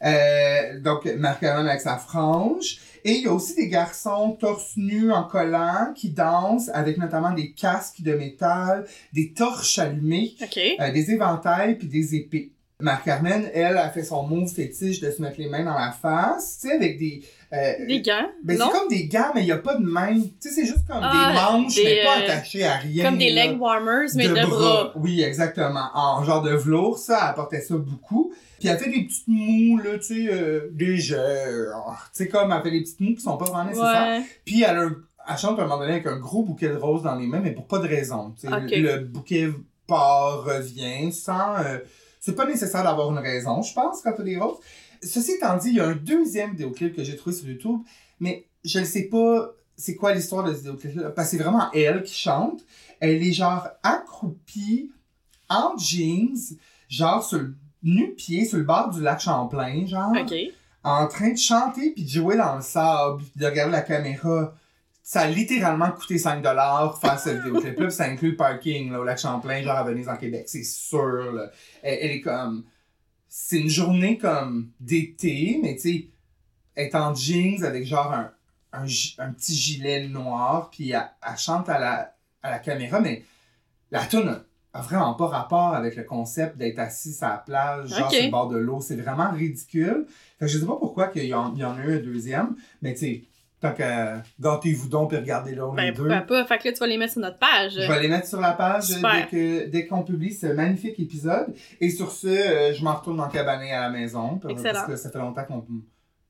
Speaker 1: Euh, donc, Marc Carmen avec sa frange. Et il y a aussi des garçons torse nus en collant qui dansent avec notamment des casques de métal, des torches allumées, euh, des éventails puis des épées. Marc Carmen, elle, a fait son move fétiche de se mettre les mains dans la face, tu sais, avec des... euh,
Speaker 2: Des gants?
Speaker 1: ben, c'est comme des gants, mais il n'y a pas de main. Tu sais, c'est juste comme
Speaker 2: Ah,
Speaker 1: des manches,
Speaker 2: des,
Speaker 1: mais pas
Speaker 2: euh,
Speaker 1: attachées à rien.
Speaker 2: Comme des
Speaker 1: là.
Speaker 2: leg warmers, mais de, bras.
Speaker 1: Oui, exactement. En genre de velours, ça, elle portait ça beaucoup. Puis elle fait des petites mous, là, tu sais, euh. Tu sais, comme elle fait des petites mous qui sont pas vraiment nécessaires.
Speaker 2: Ouais.
Speaker 1: Puis elle, a un- elle chante à un moment donné avec un gros bouquet de roses dans les mains, mais pour pas de raison. tu sais.
Speaker 2: Ok.
Speaker 1: Le, le bouquet part, revient, sans... euh, c'est pas nécessaire d'avoir une raison, je pense, quand t'as des roses. Ceci étant dit, il y a un deuxième vidéoclip que j'ai trouvé sur YouTube, mais je ne sais pas c'est quoi l'histoire de ce vidéoclip-là, parce que c'est vraiment elle qui chante. Elle est genre accroupie, en jeans, genre sur le nu-pied, sur le bord du lac Champlain, genre
Speaker 2: OK.
Speaker 1: en train de chanter puis de jouer dans le sable puis de regarder la caméra. Ça a littéralement coûté 5$ faire cette vidéoclip là, puis ça inclut le parking là, au lac Champlain, genre à Venise en Québec, c'est sûr. Là. Elle, elle est comme c'est une journée comme d'été, mais tu sais est en jeans avec genre un, un, un petit gilet noir puis elle, elle chante à la, à la caméra mais la tune a, vraiment pas rapport avec le concept d'être assis à la plage, genre sur le bord de l'eau. C'est vraiment ridicule. Fait que je sais pas pourquoi qu'il y, y en a eu un deuxième, mais tu sais, tant que gâtez-vous donc et regardez-le
Speaker 2: Ben,
Speaker 1: deux.
Speaker 2: pourquoi pas? Fait que là, tu vas les mettre sur notre page.
Speaker 1: Je vais les mettre sur la page
Speaker 2: Super.
Speaker 1: dès que dès qu'on publie ce magnifique épisode. Et sur ce, euh, je m'en retourne en cabané à la maison. Parce
Speaker 2: Excellent.
Speaker 1: que ça fait longtemps qu'on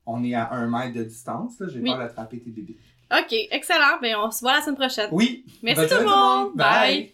Speaker 1: on est à un mètre de distance. là. J'ai
Speaker 2: Oui.
Speaker 1: peur d'attraper tes bébés.
Speaker 2: OK, excellent. Ben, on se voit la semaine prochaine.
Speaker 1: Oui.
Speaker 2: Merci tout le monde. Bye.